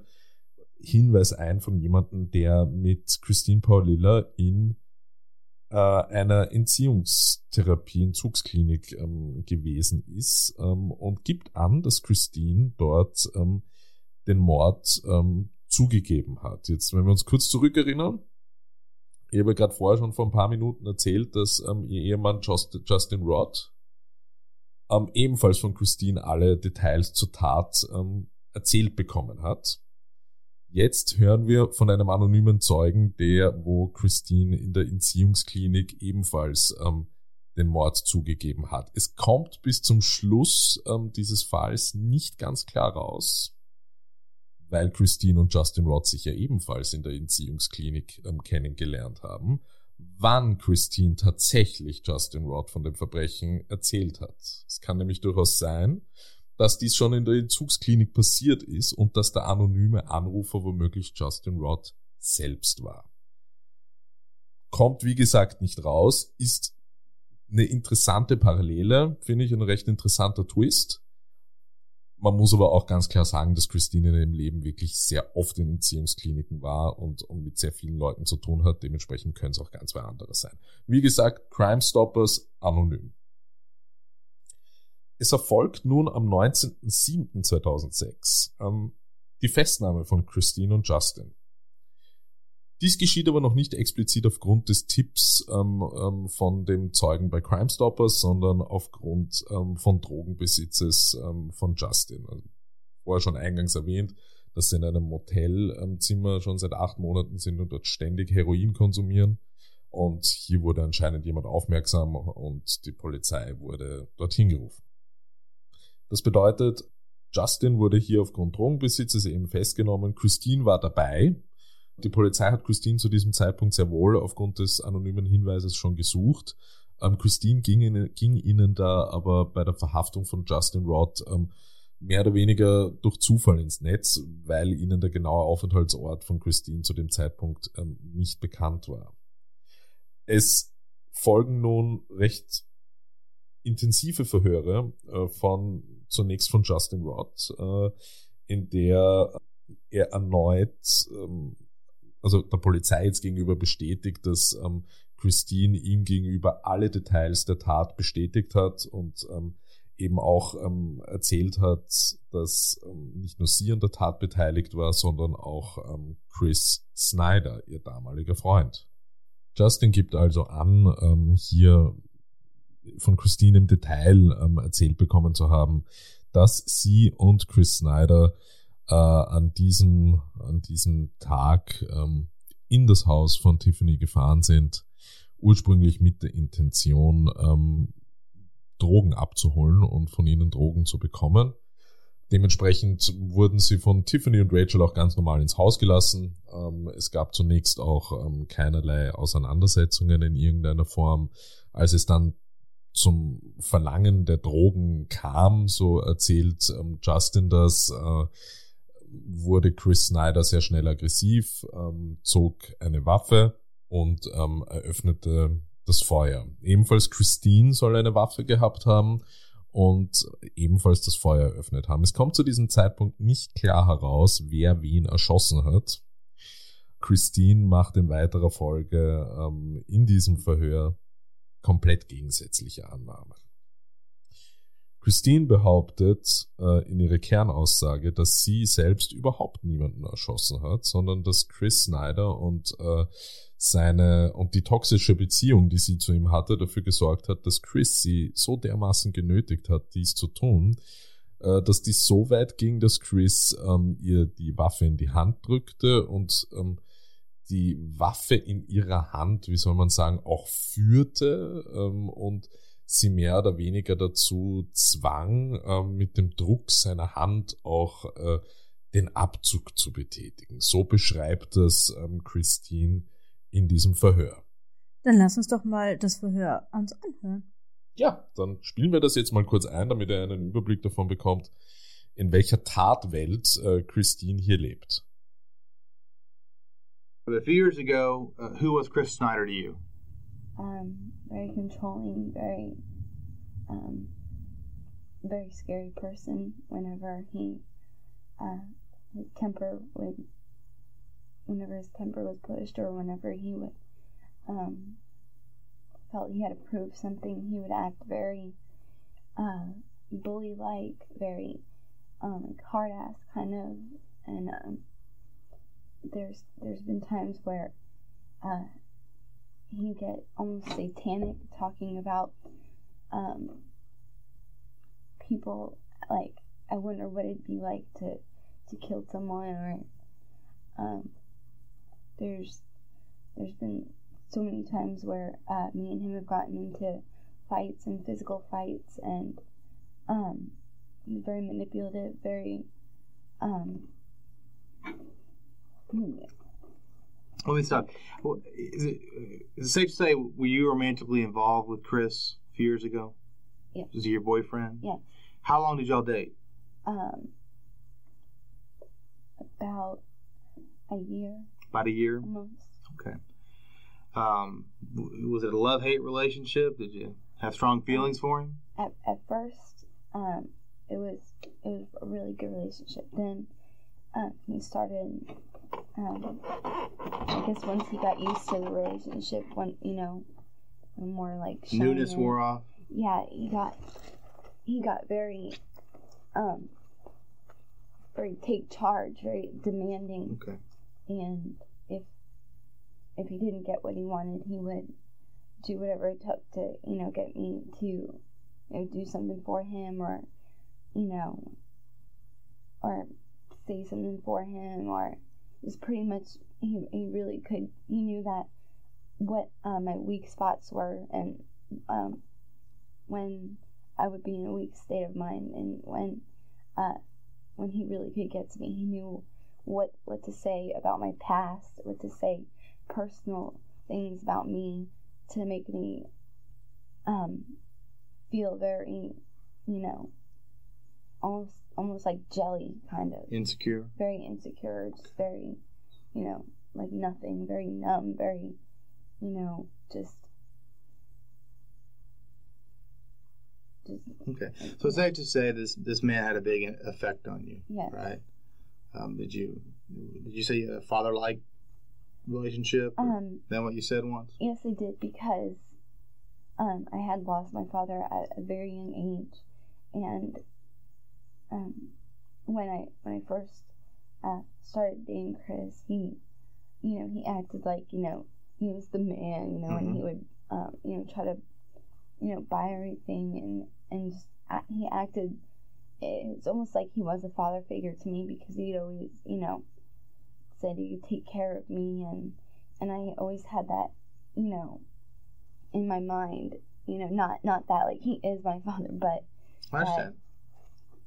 Hinweis ein von jemandem, der mit Christine Paulilla in äh, einer Entziehungstherapie, Entzugsklinik ähm, gewesen ist ähm, und gibt an, dass Christine dort ähm, den Mord ähm, zugegeben hat. Jetzt, wenn wir uns kurz zurückerinnern, ich habe gerade vorher schon vor ein paar Minuten erzählt, dass ähm, ihr Ehemann Just, Justin Roth ähm, ebenfalls von Christine alle Details zur Tat erzählt bekommen hat. Jetzt hören wir von einem anonymen Zeugen, der, wo Christine in der Entziehungsklinik ebenfalls ähm, den Mord zugegeben hat. Es kommt bis zum Schluss ähm, dieses Falls nicht ganz klar raus, weil Christine und Justin Roth sich ja ebenfalls in der Entziehungsklinik ähm, kennengelernt haben, wann Christine tatsächlich Justin Roth von dem Verbrechen erzählt hat. Es kann nämlich durchaus sein, dass dies schon in der Entzugsklinik passiert ist und dass der anonyme Anrufer womöglich Justin Roth selbst war. Kommt, wie gesagt, nicht raus, ist eine interessante Parallele, finde ich, ein recht interessanter Twist. Man muss aber auch ganz klar sagen, dass Christine in ihrem Leben wirklich sehr oft in Entziehungskliniken war und, und mit sehr vielen Leuten zu tun hat. Dementsprechend können es auch ganz zwei andere sein. Wie gesagt, Crime Stoppers anonym. Es erfolgt nun am 19.07.2006 ähm, die Festnahme von Christine und Justin. Dies geschieht aber noch nicht explizit aufgrund des Tipps ähm, ähm, von dem Zeugen bei Crime Stoppers, sondern aufgrund ähm, von Drogenbesitzes ähm, von Justin. Also, vorher schon eingangs erwähnt, dass sie in einem Motelzimmer schon seit acht Monaten sind und dort ständig Heroin konsumieren. Und hier wurde anscheinend jemand aufmerksam und die Polizei wurde dorthin gerufen. Das bedeutet, Justin wurde hier aufgrund Drogenbesitzes eben festgenommen. Christine war dabei, die Polizei hat Christine zu diesem Zeitpunkt sehr wohl aufgrund des anonymen Hinweises schon gesucht. Ähm, Christine ging, in, ging ihnen da aber bei der Verhaftung von Justin Roth ähm, mehr oder weniger durch Zufall ins Netz, weil ihnen der genaue Aufenthaltsort von Christine zu dem Zeitpunkt ähm, nicht bekannt war. Es folgen nun recht intensive Verhöre äh, von zunächst von Justin Roth, äh, in der er erneut ähm, also der Polizei jetzt gegenüber bestätigt, dass ähm, Christine ihm gegenüber alle Details der Tat bestätigt hat und ähm, eben auch ähm, erzählt hat, dass ähm, nicht nur sie an der Tat beteiligt war, sondern auch ähm, Chris Snyder, ihr damaliger Freund. Justin gibt also an, ähm, hier von Christine im Detail ähm, erzählt bekommen zu haben, dass sie und Chris Snyder äh, an diesem an diesem Tag ähm, in das Haus von Tiffany gefahren sind, ursprünglich mit der Intention, ähm, Drogen abzuholen und von ihnen Drogen zu bekommen. Dementsprechend wurden sie von Tiffany und Rachel auch ganz normal ins Haus gelassen. Ähm, es gab zunächst auch ähm, keinerlei Auseinandersetzungen in irgendeiner Form. Als es dann zum Verlangen der Drogen kam, so erzählt ähm, Justin das, äh, wurde Chris Snyder sehr schnell aggressiv, ähm, zog eine Waffe und ähm, eröffnete das Feuer. Ebenfalls Christine soll eine Waffe gehabt haben und ebenfalls das Feuer eröffnet haben. Es kommt zu diesem Zeitpunkt nicht klar heraus, wer wen erschossen hat. Christine macht in weiterer Folge ähm, in diesem Verhör komplett gegensätzliche Annahmen. Christine behauptet äh, in ihrer Kernaussage, dass sie selbst überhaupt niemanden erschossen hat, sondern dass Chris Snyder und äh, seine und die toxische Beziehung, die sie zu ihm hatte, dafür gesorgt hat, dass Chris sie so dermaßen genötigt hat, dies zu tun, äh, dass dies so weit ging, dass Chris ähm, ihr die Waffe in die Hand drückte und ähm, die Waffe in ihrer Hand, wie soll man sagen, auch führte ähm, und sie mehr oder weniger dazu zwang, äh, mit dem Druck seiner Hand auch äh, den Abzug zu betätigen. So beschreibt es ähm, Christine in diesem Verhör. Dann lass uns doch mal das Verhör uns anhören. Ja, dann spielen wir das jetzt mal kurz ein, damit er einen Überblick davon bekommt, in welcher Tatwelt äh, Christine hier lebt. A few years ago, uh, who was Chris Snyder to you? um, very controlling, very, um, very scary person. Whenever he, uh, his temper would, whenever his temper was pushed, or whenever he would, um, felt he had to prove something, he would act very, uh, bully-like, very, um, like hard-ass kind of, and um, there's there's been times where, uh, you get almost satanic talking about um, people like I wonder what it'd be like to to kill someone or um, there's there's been so many times where uh, me and him have gotten into fights and physical fights and um, very manipulative, very um, Let me stop. Is it, is it safe to say were you romantically involved with Chris a few years ago? Yeah. Was he your boyfriend? Yeah. How long did y'all date? Um, about a year. About a year. Almost. Okay. Um, was it a love hate relationship? Did you have strong feelings for him? At at first, um, it was it was a really good relationship. Then uh, he started. Um, I guess once he got used to the relationship, when you know, more like Newness shyness- wore off. yeah, he got he got very um very take charge, very demanding, Okay. and if if he didn't get what he wanted, he would do whatever it took to you know get me to you know, do something for him or you know or say something for him or just pretty much he he really could he knew that what uh, my weak spots were and um when I would be in a weak state of mind and when uh when he really could get to me he knew what what to say about my past what to say personal things about me to make me um feel very you know almost almost like jelly kind of Insecure. very insecure just very you know like nothing very numb very you know just just Okay. So it's safe to say this this man had a big effect on you, yes right? Um, did you did you say a father like relationship? um Is that what you said once? Yes, I did because um, I had lost my father at a very young age, and um, when I when I first uh, started dating Chris, he, you know, he acted like you know he was the man, you know, and he would um, you know try to you know buy everything and and just act, he acted. It's almost like he was a father figure to me because he'd always you know said he'd take care of me and and I always had that, you know, in my mind, you know, not not that like he is my father, but understand.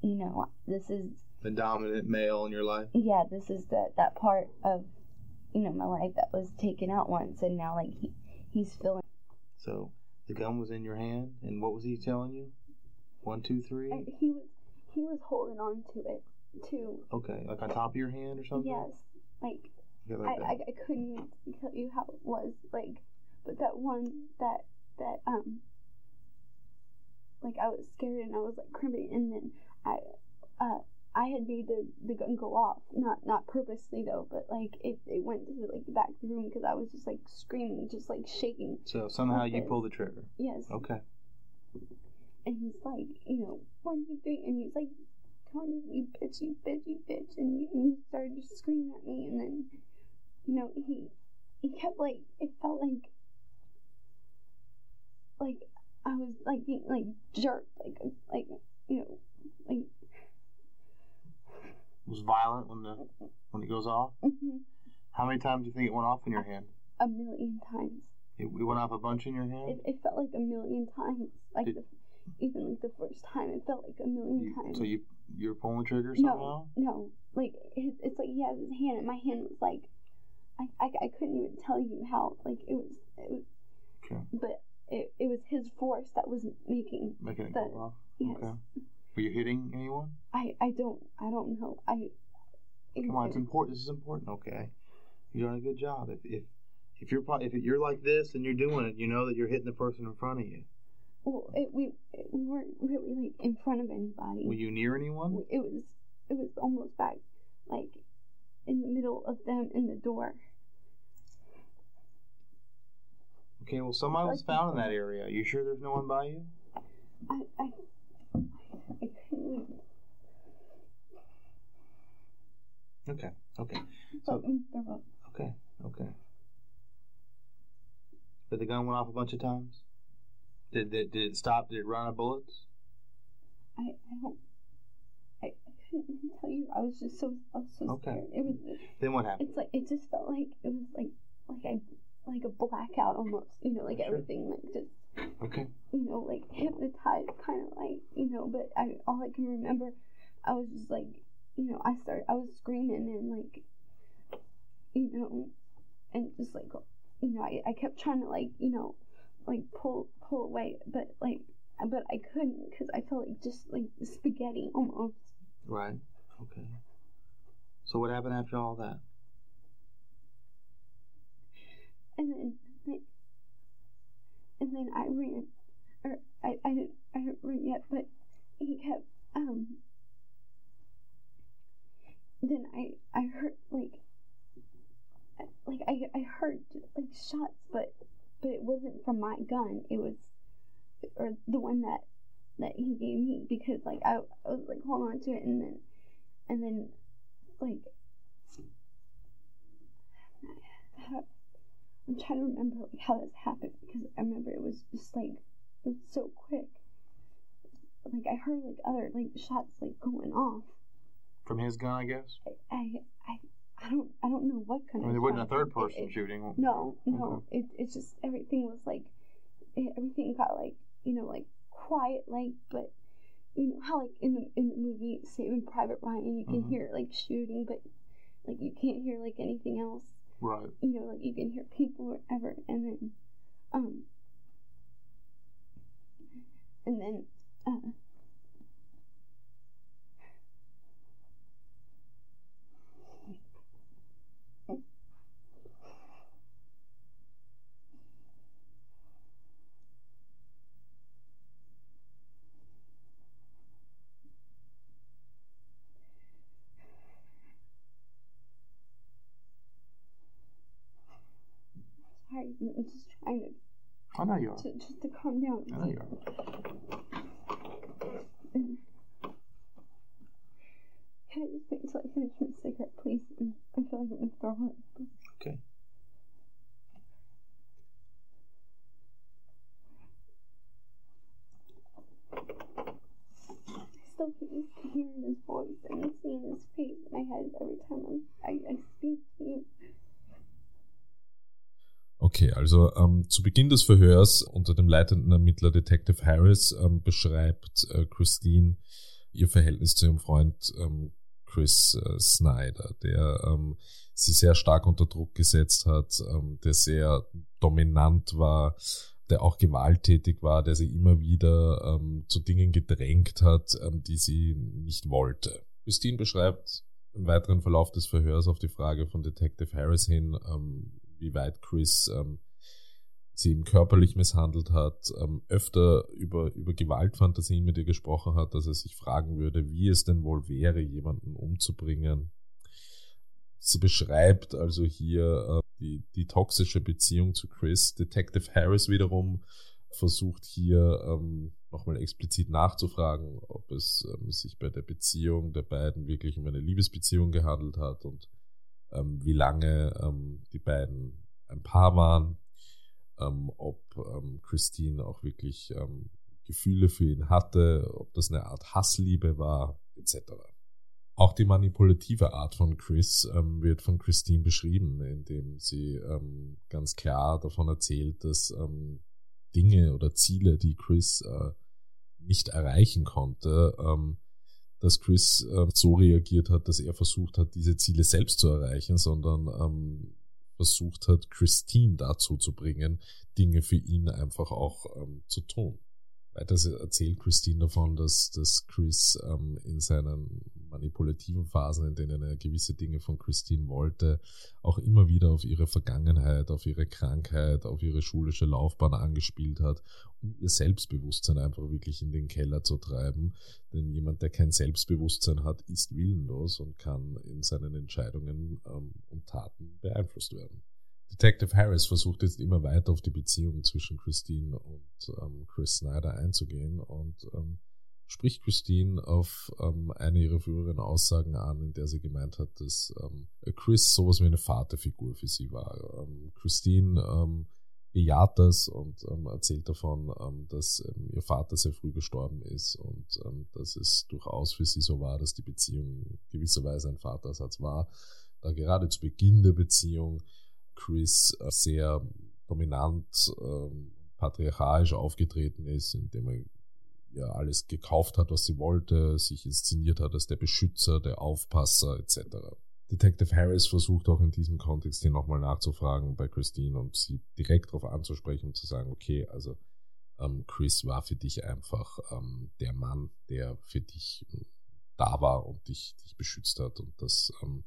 You know, this is The dominant male in your life. yeah, this is that that part of you know my life that was taken out once, and now like he, he's filling. So the gun was in your hand, and what was he telling you? One, two, three. And he was he was holding on to it too. Okay, like on top of your hand or something. Yes, like I, like I that. I couldn't tell you how it was like, but that one that that um like I was scared and I was like crimping and then I uh I had made the the gun go off. Not not purposely though but like it it went to like the back of the room because I was just like screaming just like shaking. So somehow you pull the trigger. yes. Okay. and he's like, you know, one, two, three, and he's like, Tony, you bitch, you bitch, you bitch, and, he- and he started just screaming at me, and then, you know, he he kept like, it felt like, like I was like being like jerked, like like you know, like It was violent when the when it goes off. mhm, How many times do you think it went off in your hand? a million times. It, it went off a bunch in your hand. It, it felt like a million times, like Did- the, even like the first time, it felt like a million You- times. so you you're pulling the trigger No. somehow. No, like it, it's like he has his hand, and my hand was like, I, I, I couldn't even tell you how. Like it was, it was, Okay. but it, it was his force that was making. Making it The- go off. Yes, Okay. Were you hitting anyone? I, I don't, I don't know. I. it- Come on, it's important. This is important. Okay, you're doing a good job. If if if you're if you're like this and you're doing it, you know that you're hitting the person in front of you. Well, it, we, it, we weren't really like in front of anybody. Were you near anyone? It was, it was almost back, like, in the middle of them in the door. Okay, well, somebody was found in that area. Are You sure there's no one by you? I, I, I. Okay, okay, oh, So- mm, me throw up. okay, okay. But the gun went off a bunch of times. Did did, did it stop? Did it run out of bullets? I, I don't. I, I couldn't even tell you. I was just so I was so Okay. scared. It was. Then what happened? It's like it just felt like it was like like I like a blackout almost. You know, like Sure. everything like just Okay, you know like hypnotized, kind of like you know. But I all I can remember, I was just like you know I started I was screaming and like you know and just like you know I, I kept trying to like you know like pull pull away but like but I couldn't because I felt like just like spaghetti almost. right. Okay. So what happened after all that? and then and I ran, or I I didn't I didn't run yet, but he kept um. Then I I heard like like I I heard like shots, but but it wasn't from my gun. It was or the one that that he gave me because like I, I was like hold on to it and then and then like. I'm trying to remember like how this happened because I remember it was just like it was so quick. Like I heard like other like shots like going off. From his gun, I guess. I I I, I don't I don't know what kind I mean, of there wasn't a third person it- shooting. No, no. It it's just everything was like it, everything got like you know like quiet like but you know how like in the in the movie Saving Private Ryan you can Mhm. hear like shooting but like you can't hear like anything else Right. you know, like you can hear people wherever, and then, um, and then, uh, sorry, I'm just trying to I know you are. to, just to calm down. I know you are. Can I just wait until I finish my cigarette, please? I feel like I'm gonna throw up. Okay. I still to hearing his voice and seeing his face in my head every time I'm, I, I speak to you. Okay, also ähm, zu Beginn des Verhörs unter dem leitenden Ermittler Detective Harris ähm, beschreibt äh, Christine ihr Verhältnis zu ihrem Freund ähm, Chris äh, Snyder, der ähm, sie sehr stark unter Druck gesetzt hat, ähm, der sehr dominant war, der auch gewalttätig war, der sie immer wieder ähm, zu Dingen gedrängt hat, die sie nicht wollte. Christine beschreibt im weiteren Verlauf des Verhörs auf die Frage von Detective Harris hin, ähm, wie weit Chris ähm, sie ihm körperlich misshandelt hat, ähm, öfter über, über Gewaltfantasien mit ihr gesprochen hat, dass er sich fragen würde, wie es denn wohl wäre, jemanden umzubringen. Sie beschreibt also hier äh, die, die toxische Beziehung zu Chris. Detective Harris wiederum versucht hier ähm, nochmal explizit nachzufragen, ob es ähm, sich bei der Beziehung der beiden wirklich um eine Liebesbeziehung gehandelt hat und ähm, wie lange ähm, die beiden ein Paar waren, ähm, ob ähm, Christine auch wirklich ähm, Gefühle für ihn hatte, ob das eine Art Hassliebe war, etc. Auch die manipulative Art von Chris ähm, wird von Christine beschrieben, indem sie ähm, ganz klar davon erzählt, dass ähm, Dinge oder Ziele, die Chris äh, nicht erreichen konnte, ähm, dass Chris äh, so reagiert hat, dass er versucht hat, diese Ziele selbst zu erreichen, sondern ähm, versucht hat, Christine dazu zu bringen, Dinge für ihn einfach auch ähm, zu tun. Weiter erzählt Christine davon, dass, dass Chris ähm, in seinen manipulativen Phasen, in denen er gewisse Dinge von Christine wollte, auch immer wieder auf ihre Vergangenheit, auf ihre Krankheit, auf ihre schulische Laufbahn angespielt hat, um ihr Selbstbewusstsein einfach wirklich in den Keller zu treiben. Denn jemand, der kein Selbstbewusstsein hat, ist willenlos und kann in seinen Entscheidungen ähm, und Taten beeinflusst werden. Detective Harris versucht jetzt immer weiter auf die Beziehung zwischen Christine und ähm, Chris Snyder einzugehen und ähm, spricht Christine auf ähm, eine ihrer früheren Aussagen an, in der sie gemeint hat, dass ähm, Chris sowas wie eine Vaterfigur für sie war. Ähm, Christine ähm, bejaht das und ähm, erzählt davon, ähm, dass ihr Vater sehr früh gestorben ist und dass es durchaus für sie so war, dass die Beziehung in gewisser Weise ein Vatersatz war, da gerade zu Beginn der Beziehung Chris äh, sehr dominant, patriarchalisch aufgetreten ist, indem er ja alles gekauft hat, was sie wollte, sich inszeniert hat als der Beschützer, der Aufpasser etc. Detective Harris versucht auch in diesem Kontext hier nochmal nachzufragen bei Christine und sie direkt darauf anzusprechen und zu sagen, okay, also ähm, Chris war für dich einfach ähm, der Mann, der für dich ähm, da war und dich, dich beschützt hat und das ähm,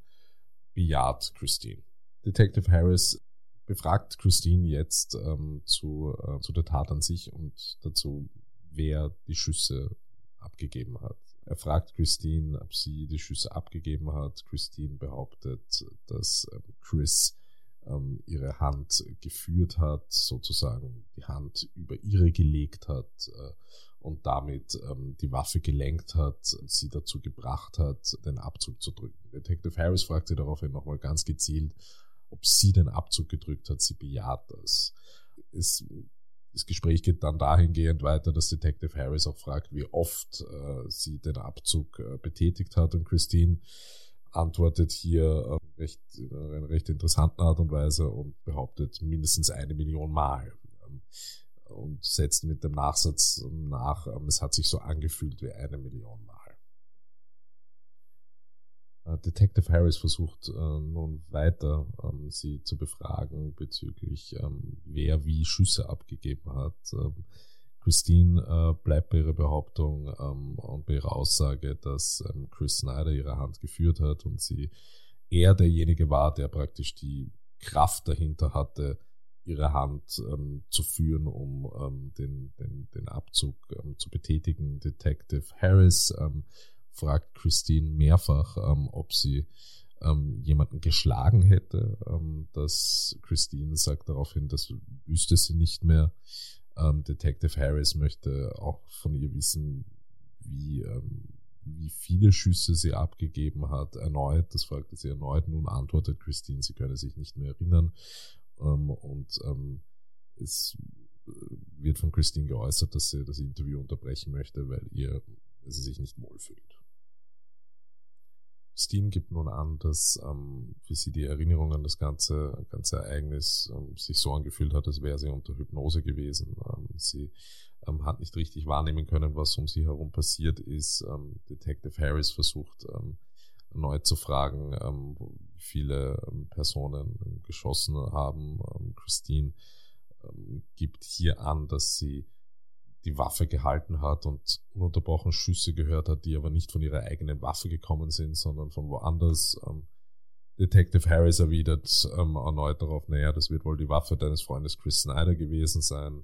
bejaht Christine. Detective Harris befragt Christine jetzt ähm, zu, äh, zu der Tat an sich und dazu, wer die Schüsse abgegeben hat. Er fragt Christine, ob sie die Schüsse abgegeben hat. Christine behauptet, dass ähm, Chris ähm, ihre Hand geführt hat, sozusagen die Hand über ihre gelegt hat äh, und damit ähm, die Waffe gelenkt hat, sie dazu gebracht hat, den Abzug zu drücken. Detective Harris fragt sie daraufhin nochmal ganz gezielt, ob sie den Abzug gedrückt hat. Sie bejaht das. Es, das Gespräch geht dann dahingehend weiter, dass Detective Harris auch fragt, wie oft äh, sie den Abzug äh, betätigt hat. Und Christine antwortet hier äh, recht, in einer recht interessanten Art und Weise und behauptet mindestens eine Million Mal. Ähm, und setzt mit dem Nachsatz nach, ähm, es hat sich so angefühlt wie eine Million Mal. Äh, Detective Harris versucht äh, nun weiter, ähm, sie zu befragen bezüglich, ähm, wer wie Schüsse abgegeben hat. Ähm, Christine äh, bleibt bei ihrer Behauptung ähm, und bei ihrer Aussage, dass ähm, Chris Snyder ihre Hand geführt hat und sie er derjenige war, der praktisch die Kraft dahinter hatte, ihre Hand ähm, zu führen, um den, den, den Abzug zu betätigen. Detective Harris fragt Christine mehrfach, ähm, ob sie ähm, jemanden geschlagen hätte. Ähm, dass Christine sagt daraufhin, das wüsste sie nicht mehr. Ähm, Detective Harris möchte auch von ihr wissen, wie, ähm, wie viele Schüsse sie abgegeben hat. Erneut, das fragte sie erneut. Nun antwortet Christine, sie könne sich nicht mehr erinnern. Ähm, und es äh, wird von Christine geäußert, dass sie das Interview unterbrechen möchte, weil ihr sie sich nicht wohlfühlt. Steam gibt nun an, dass ähm, für sie die Erinnerung an das ganze, ganze Ereignis ähm, sich so angefühlt hat, als wäre sie unter Hypnose gewesen. Ähm, sie ähm, hat nicht richtig wahrnehmen können, was um sie herum passiert ist. Ähm, Detective Harris versucht ähm, erneut zu fragen, wie viele Personen geschossen haben. Christine gibt hier an, dass sie die Waffe gehalten hat und ununterbrochen Schüsse gehört hat, die aber nicht von ihrer eigenen Waffe gekommen sind, sondern von woanders. Ähm, Detective Harris erwidert ähm, erneut darauf, naja, das wird wohl die Waffe deines Freundes Chris Snyder gewesen sein.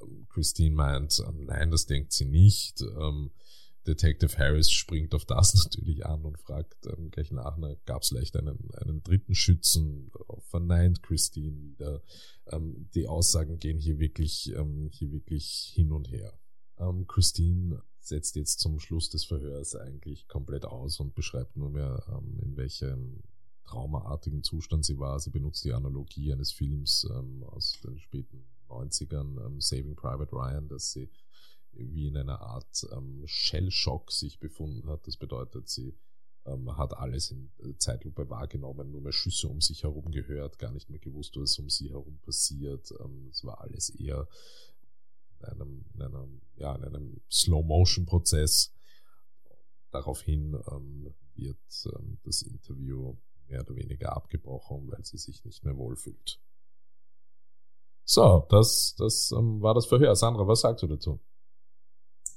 Ähm, Christine meint, ähm, nein, das denkt sie nicht. Ähm, Detective Harris springt auf das natürlich an und fragt ähm, gleich nach, gab es vielleicht einen, einen dritten Schützen? Verneint Christine wieder. Ähm, die Aussagen gehen hier wirklich, ähm, hier wirklich hin und her. Ähm, Christine setzt jetzt zum Schluss des Verhörs eigentlich komplett aus und beschreibt nur mehr, ähm, in welchem traumaartigen Zustand sie war. Sie benutzt die Analogie eines Films ähm, aus den späten 90ern, Saving Private Ryan, dass sie wie in einer Art ähm, Shell-Shock sich befunden hat. Das bedeutet, sie ähm, hat alles in Zeitlupe wahrgenommen, nur mehr Schüsse um sich herum gehört, gar nicht mehr gewusst, was um sie herum passiert. Ähm, es war alles eher in einem, in einem, ja, in einem Slow-Motion-Prozess. Daraufhin ähm, wird ähm, das Interview mehr oder weniger abgebrochen, weil sie sich nicht mehr wohlfühlt. So, das, das ähm, war das Verhör. Sandra, was sagst du dazu?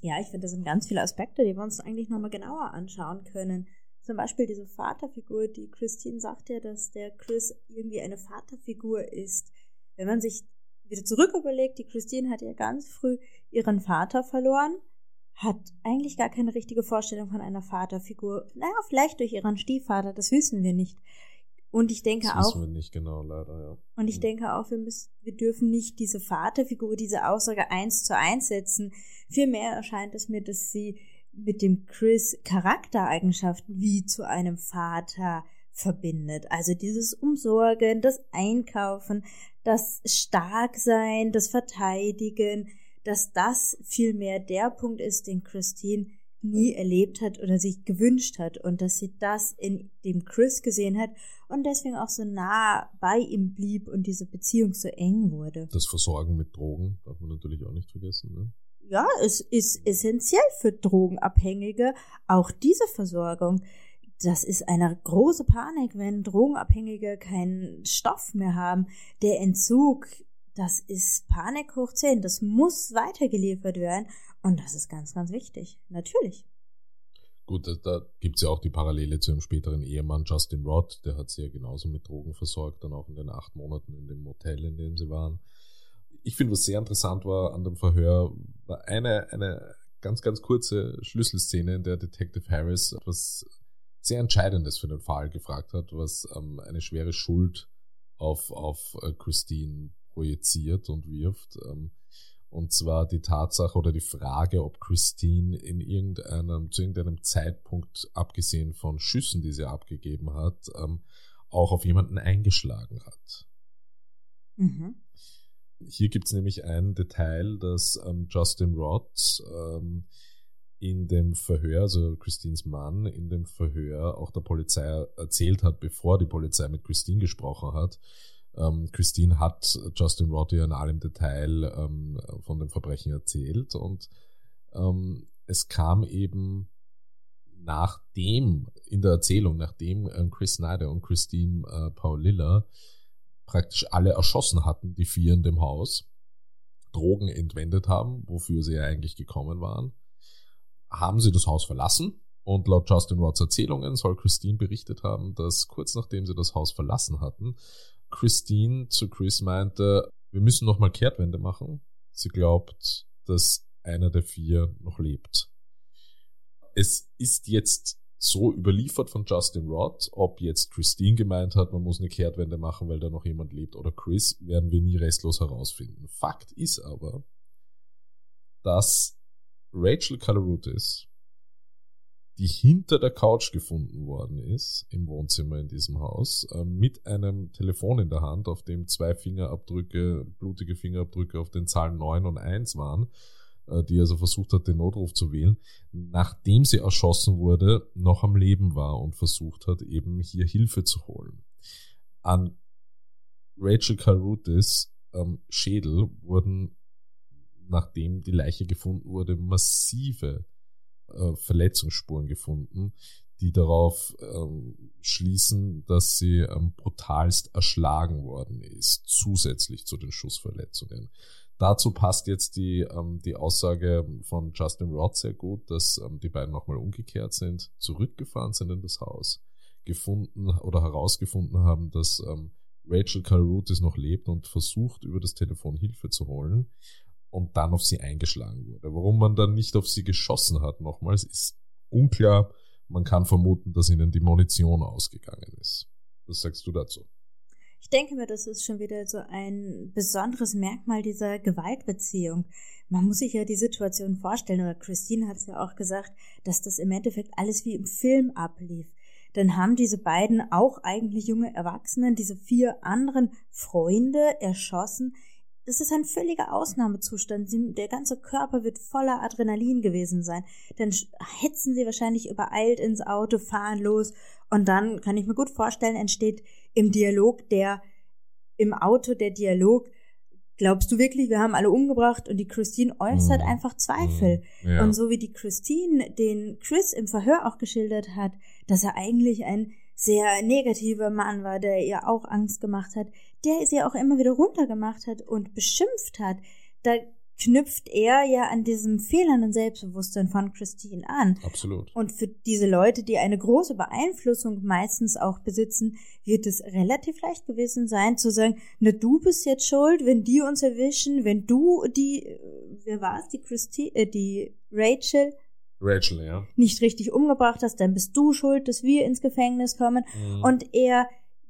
Ja, ich finde, das sind ganz viele Aspekte, die wir uns eigentlich nochmal genauer anschauen können. Zum Beispiel diese Vaterfigur, die Christine sagt ja, dass der Chris irgendwie eine Vaterfigur ist. Wenn man sich wieder zurück überlegt, die Christine hat ja ganz früh ihren Vater verloren, hat eigentlich gar keine richtige Vorstellung von einer Vaterfigur. Naja, vielleicht durch ihren Stiefvater, das wissen wir nicht. Und ich denke das auch. Wissen wir nicht genau, leider, ja. Und ich hm. denke auch, wir müssen, wir dürfen nicht diese Vaterfigur, diese Aussage eins zu eins setzen. Vielmehr erscheint es mir, dass sie mit dem Chris Charaktereigenschaften wie zu einem Vater verbindet. Also dieses Umsorgen, das Einkaufen, das Starksein, das Verteidigen, dass das vielmehr der Punkt ist, den Christine nie erlebt hat oder sich gewünscht hat und dass sie das in dem Chris gesehen hat und deswegen auch so nah bei ihm blieb und diese Beziehung so eng wurde. Das Versorgen mit Drogen darf man natürlich auch nicht vergessen. Ne? Ja, es ist essentiell für Drogenabhängige, auch diese Versorgung. Das ist eine große Panik, wenn Drogenabhängige keinen Stoff mehr haben. Der Entzug, das ist Panik hoch 10. Das muss weitergeliefert werden. Und das ist ganz, ganz wichtig. Natürlich. Gut, da, da gibt es ja auch die Parallele zu ihrem späteren Ehemann Justin Roth, der hat sie ja genauso mit Drogen versorgt, dann auch in den acht Monaten in dem Motel, in dem sie waren. Ich finde, was sehr interessant war an dem Verhör, war eine, eine ganz, ganz kurze Schlüsselszene, in der Detective Harris etwas sehr Entscheidendes für den Fall gefragt hat, was ähm, eine schwere Schuld auf, auf äh, Christine projiziert und wirft. Ähm, und zwar die Tatsache oder die Frage, ob Christine in irgendeinem, zu irgendeinem Zeitpunkt, abgesehen von Schüssen, die sie abgegeben hat, ähm, auch auf jemanden eingeschlagen hat. Mhm. Hier gibt's nämlich ein Detail, dass ähm, Justin Roth ähm, in dem Verhör, also Christines Mann, in dem Verhör auch der Polizei erzählt hat, bevor die Polizei mit Christine gesprochen hat. Ähm, Christine hat Justin ja in allem Detail ähm, von dem Verbrechen erzählt und ähm, es kam eben nachdem, in der Erzählung, nachdem ähm, Chris Snyder und Christine äh, Paulilla praktisch alle erschossen hatten, die vier in dem Haus, Drogen entwendet haben, wofür sie ja eigentlich gekommen waren, haben sie das Haus verlassen und laut Justin Roths Erzählungen soll Christine berichtet haben, dass kurz nachdem sie das Haus verlassen hatten, Christine zu Chris meinte, wir müssen nochmal Kehrtwende machen. Sie glaubt, dass einer der vier noch lebt. Es ist jetzt so überliefert von Justin Roth, ob jetzt Christine gemeint hat, man muss eine Kehrtwende machen, weil da noch jemand lebt, oder Chris, werden wir nie restlos herausfinden. Fakt ist aber, dass Rachel Calarutis, die hinter der Couch gefunden worden ist, im Wohnzimmer in diesem Haus, äh, mit einem Telefon in der Hand, auf dem zwei Fingerabdrücke, blutige Fingerabdrücke auf den Zahlen 9 und 1 waren, äh, die also versucht hat, den Notruf zu wählen, nachdem sie erschossen wurde, noch am Leben war und versucht hat, eben hier Hilfe zu holen. An Rachel Carutis ähm, Schädel wurden nachdem die Leiche gefunden wurde, massive äh, Verletzungsspuren gefunden, die darauf ähm, schließen, dass sie ähm, brutalst erschlagen worden ist, zusätzlich zu den Schussverletzungen. Dazu passt jetzt die, ähm, die Aussage von Justin Roth sehr gut, dass ähm, die beiden nochmal umgekehrt sind, zurückgefahren sind in das Haus, gefunden oder herausgefunden haben, dass ähm, Rachel Carruthers noch lebt und versucht, über das Telefon Hilfe zu holen und dann auf sie eingeschlagen wurde. Warum man dann nicht auf sie geschossen hat, nochmals, ist unklar. Man kann vermuten, dass ihnen die Munition ausgegangen ist. Was sagst du dazu? Ich denke mir, das ist schon wieder so ein besonderes Merkmal dieser Gewaltbeziehung. Man muss sich ja die Situation vorstellen, oder Christine hat es ja auch gesagt, dass das im Endeffekt alles wie im Film ablief. Dann haben diese beiden auch eigentlich junge Erwachsenen, diese vier anderen Freunde erschossen, das ist ein völliger Ausnahmezustand. Sie, der ganze Körper wird voller Adrenalin gewesen sein. Dann hetzen sie wahrscheinlich übereilt ins Auto, fahren los und dann kann ich mir gut vorstellen, entsteht im Dialog der, im Auto der Dialog, glaubst du wirklich, wir haben alle umgebracht und die Christine äußert mhm. einfach Zweifel. Mhm. Ja. Und so wie die Christine den Chris im Verhör auch geschildert hat, dass er eigentlich ein sehr negativer Mann war, der ihr auch Angst gemacht hat, der sie auch immer wieder runtergemacht hat und beschimpft hat, da knüpft er ja an diesem fehlenden Selbstbewusstsein von Christine an. Absolut. Und für diese Leute, die eine große Beeinflussung meistens auch besitzen, wird es relativ leicht gewesen sein zu sagen, na du bist jetzt schuld, wenn die uns erwischen, wenn du die, wer war es, die Christine, äh, die Rachel, Rachel, ja. nicht richtig umgebracht hast, dann bist du schuld, dass wir ins Gefängnis kommen. Mhm. Und er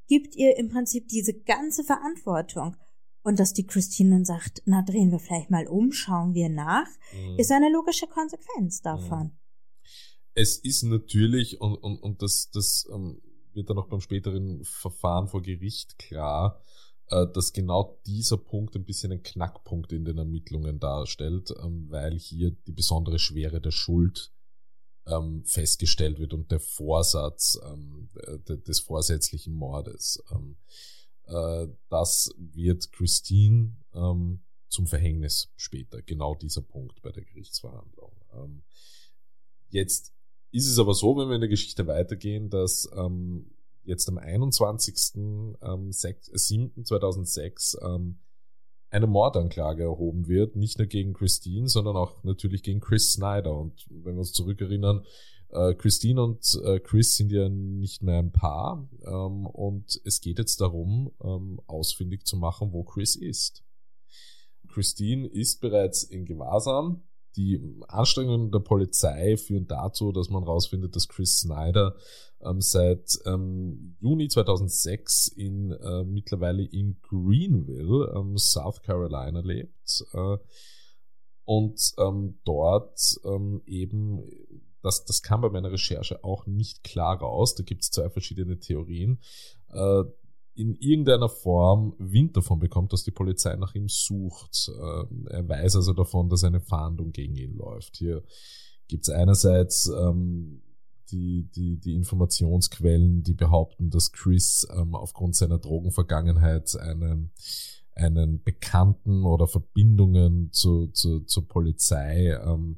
gibt ihr im Prinzip diese ganze Verantwortung. Und dass die Christine dann sagt, na drehen wir vielleicht mal um, schauen wir nach, mhm. ist eine logische Konsequenz davon. Mhm. Es ist natürlich, und, und, und das, das ähm, wird dann auch beim späteren Verfahren vor Gericht klar, äh, dass genau dieser Punkt ein bisschen ein Knackpunkt in den Ermittlungen darstellt, ähm, weil hier die besondere Schwere der Schuld ähm, festgestellt wird und der Vorsatz ähm, des vorsätzlichen Mordes. Ähm, äh, das wird Christine ähm, zum Verhängnis später, genau dieser Punkt bei der Gerichtsverhandlung. Ähm, jetzt ist es aber so, wenn wir in der Geschichte weitergehen, dass ähm, jetzt am 21.07.2006 ähm, eine Mordanklage erhoben wird, nicht nur gegen Christine, sondern auch natürlich gegen Chris Snyder. Und wenn wir uns zurückerinnern, äh, Christine und äh, Chris sind ja nicht mehr ein Paar ähm, und es geht jetzt darum, ähm, ausfindig zu machen, wo Chris ist. Christine ist bereits in Gewahrsam. Die Anstrengungen der Polizei führen dazu, dass man herausfindet, dass Chris Snyder ähm, seit ähm, Juni 2006 in äh, mittlerweile in Greenville, ähm, South Carolina lebt äh, und ähm, dort ähm, eben das, das kam bei meiner Recherche auch nicht klar raus. Da gibt es zwei verschiedene Theorien. Äh, in irgendeiner Form Wind davon bekommt, dass die Polizei nach ihm sucht. Äh, er weiß also davon, dass eine Fahndung gegen ihn läuft. Hier gibt es einerseits ähm, die, die, die Informationsquellen, die behaupten, dass Chris ähm, aufgrund seiner Drogenvergangenheit einen, einen Bekannten oder Verbindungen zu, zu, zur Polizei ähm,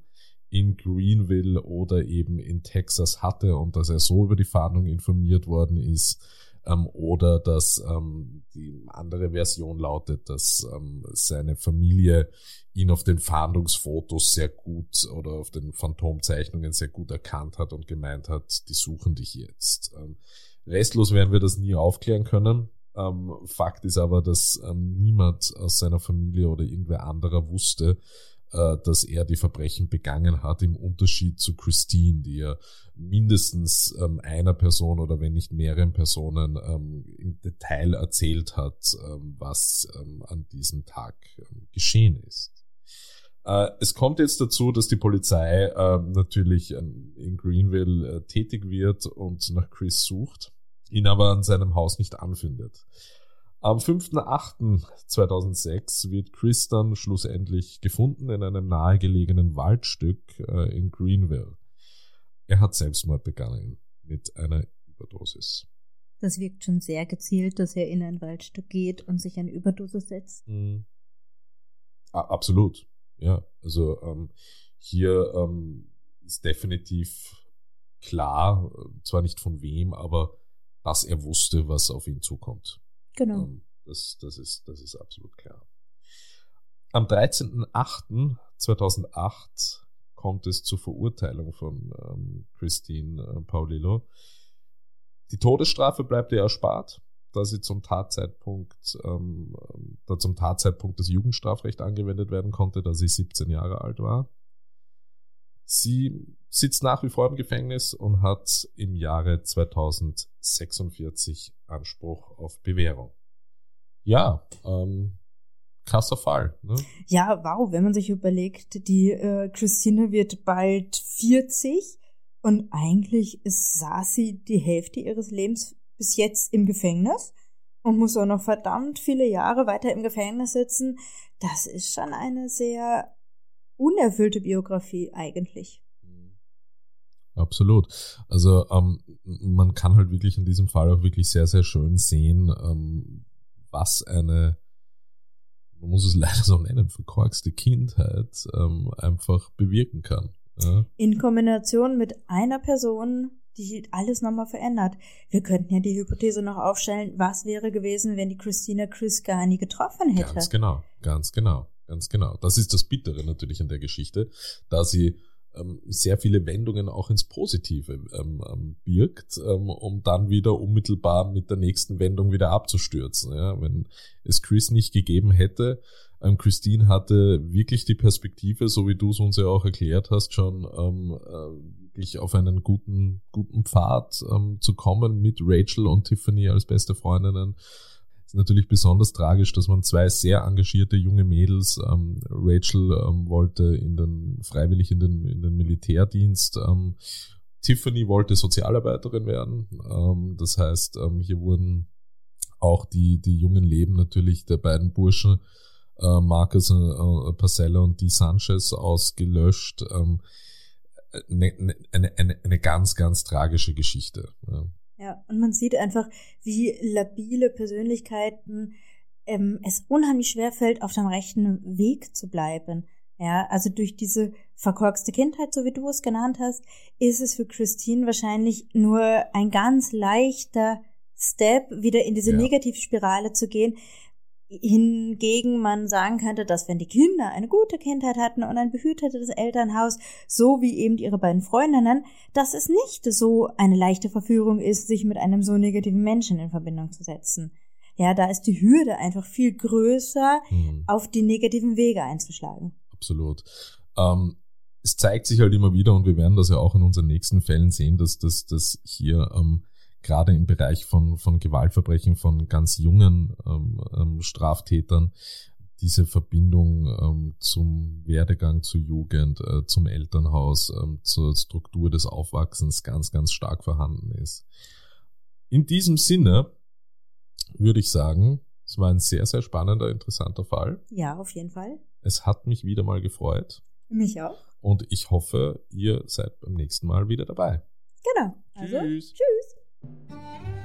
in Greenville oder eben in Texas hatte und dass er so über die Fahndung informiert worden ist. Ähm, oder dass ähm, die andere Version lautet, dass ähm, seine Familie ihn auf den Fahndungsfotos sehr gut oder auf den Phantomzeichnungen sehr gut erkannt hat und gemeint hat, die suchen dich jetzt. Ähm, restlos werden wir das nie aufklären können. Ähm, Fakt ist aber, dass ähm, niemand aus seiner Familie oder irgendwer anderer wusste, dass er die Verbrechen begangen hat, im Unterschied zu Christine, die ja mindestens ähm, einer Person oder wenn nicht mehreren Personen ähm, im Detail erzählt hat, ähm, was ähm, an diesem Tag ähm, geschehen ist. Äh, es kommt jetzt dazu, dass die Polizei äh, natürlich in Greenville äh, tätig wird und nach Chris sucht, ihn aber an seinem Haus nicht anfindet. Am 5.8.2006 wird Chris dann schlussendlich gefunden in einem nahegelegenen Waldstück äh, in Greenville. Er hat Selbstmord begangen mit einer Überdosis. Das wirkt schon sehr gezielt, dass er in ein Waldstück geht und sich eine Überdosis setzt. Mhm. absolut, ja. Also ähm, hier ähm, ist definitiv klar, äh, zwar nicht von wem, aber dass er wusste, was auf ihn zukommt. Genau. Ähm, das, das, ist, das ist absolut klar. Am 13.08.2008 kommt es zur Verurteilung von ähm, Christine äh, Paulillo. Die Todesstrafe bleibt ihr erspart, da sie zum Tatzeitpunkt, ähm, da zum Tatzeitpunkt das Jugendstrafrecht angewendet werden konnte, da sie 17 Jahre alt war. Sie sitzt nach wie vor im Gefängnis und hat im Jahre 2046 Anspruch auf Bewährung. Ja, ähm, krasser Fall. Ne? Ja, wow, wenn man sich überlegt, die äh, Christine wird bald 40 und eigentlich saß sie die Hälfte ihres Lebens bis jetzt im Gefängnis und muss auch noch verdammt viele Jahre weiter im Gefängnis sitzen. Das ist schon eine sehr unerfüllte Biografie eigentlich. Absolut. Also ähm, man kann halt wirklich in diesem Fall auch wirklich sehr, sehr schön sehen, ähm, was eine, man muss es leider so nennen, verkorkste Kindheit ähm, einfach bewirken kann. Ja? In Kombination mit einer Person, die alles nochmal verändert. Wir könnten ja die Hypothese noch aufstellen, was wäre gewesen, wenn die Christina Chris gar nie getroffen hätte. Ganz genau, ganz genau. Ganz genau. Das ist das Bittere natürlich in der Geschichte, da sie ähm, sehr viele Wendungen auch ins Positive ähm, ähm, birgt, ähm, um dann wieder unmittelbar mit der nächsten Wendung wieder abzustürzen. Ja? Wenn es Chris nicht gegeben hätte, ähm, Christine hatte wirklich die Perspektive, so wie du es uns ja auch erklärt hast, schon ähm, äh, wirklich auf einen guten, guten Pfad zu kommen mit Rachel und Tiffany als beste Freundinnen ist natürlich besonders tragisch, dass man zwei sehr engagierte junge Mädels, ähm, Rachel ähm, wollte in den, freiwillig in den, in den Militärdienst, ähm, Tiffany wollte Sozialarbeiterin werden. Ähm, das heißt, ähm, hier wurden auch die, die jungen Leben natürlich der beiden Burschen, äh, Marcus äh, Parcella und Dee Sanchez ausgelöscht. Ähm, eine, eine, eine, eine ganz, ganz tragische Geschichte. Ja. Ja, und man sieht einfach, wie labile Persönlichkeiten ähm, es unheimlich schwer fällt, auf dem rechten Weg zu bleiben. Ja, also durch diese verkorkste Kindheit, so wie du es genannt hast, ist es für Christine wahrscheinlich nur ein ganz leichter Step, wieder in diese ja. Negativspirale zu gehen, hingegen man sagen könnte, dass wenn die Kinder eine gute Kindheit hatten und ein behütetes Elternhaus, so wie eben ihre beiden Freundinnen, dass es nicht so eine leichte Verführung ist, sich mit einem so negativen Menschen in Verbindung zu setzen. Ja, da ist die Hürde einfach viel größer, mhm. auf die negativen Wege einzuschlagen. Absolut. Ähm, es zeigt sich halt immer wieder und wir werden das ja auch in unseren nächsten Fällen sehen, dass das hier ähm, gerade im Bereich von, von Gewaltverbrechen von ganz jungen ähm, ähm, Straftätern diese Verbindung ähm, zum Werdegang zur Jugend, äh, zum Elternhaus, ähm, zur Struktur des Aufwachsens ganz, ganz stark vorhanden ist. In diesem Sinne würde ich sagen, es war ein sehr, sehr spannender, interessanter Fall. Ja, auf jeden Fall. Es hat mich wieder mal gefreut. Mich auch. Und ich hoffe, ihr seid beim nächsten Mal wieder dabei. Genau. Also, Tschüss. tschüss. Thank you.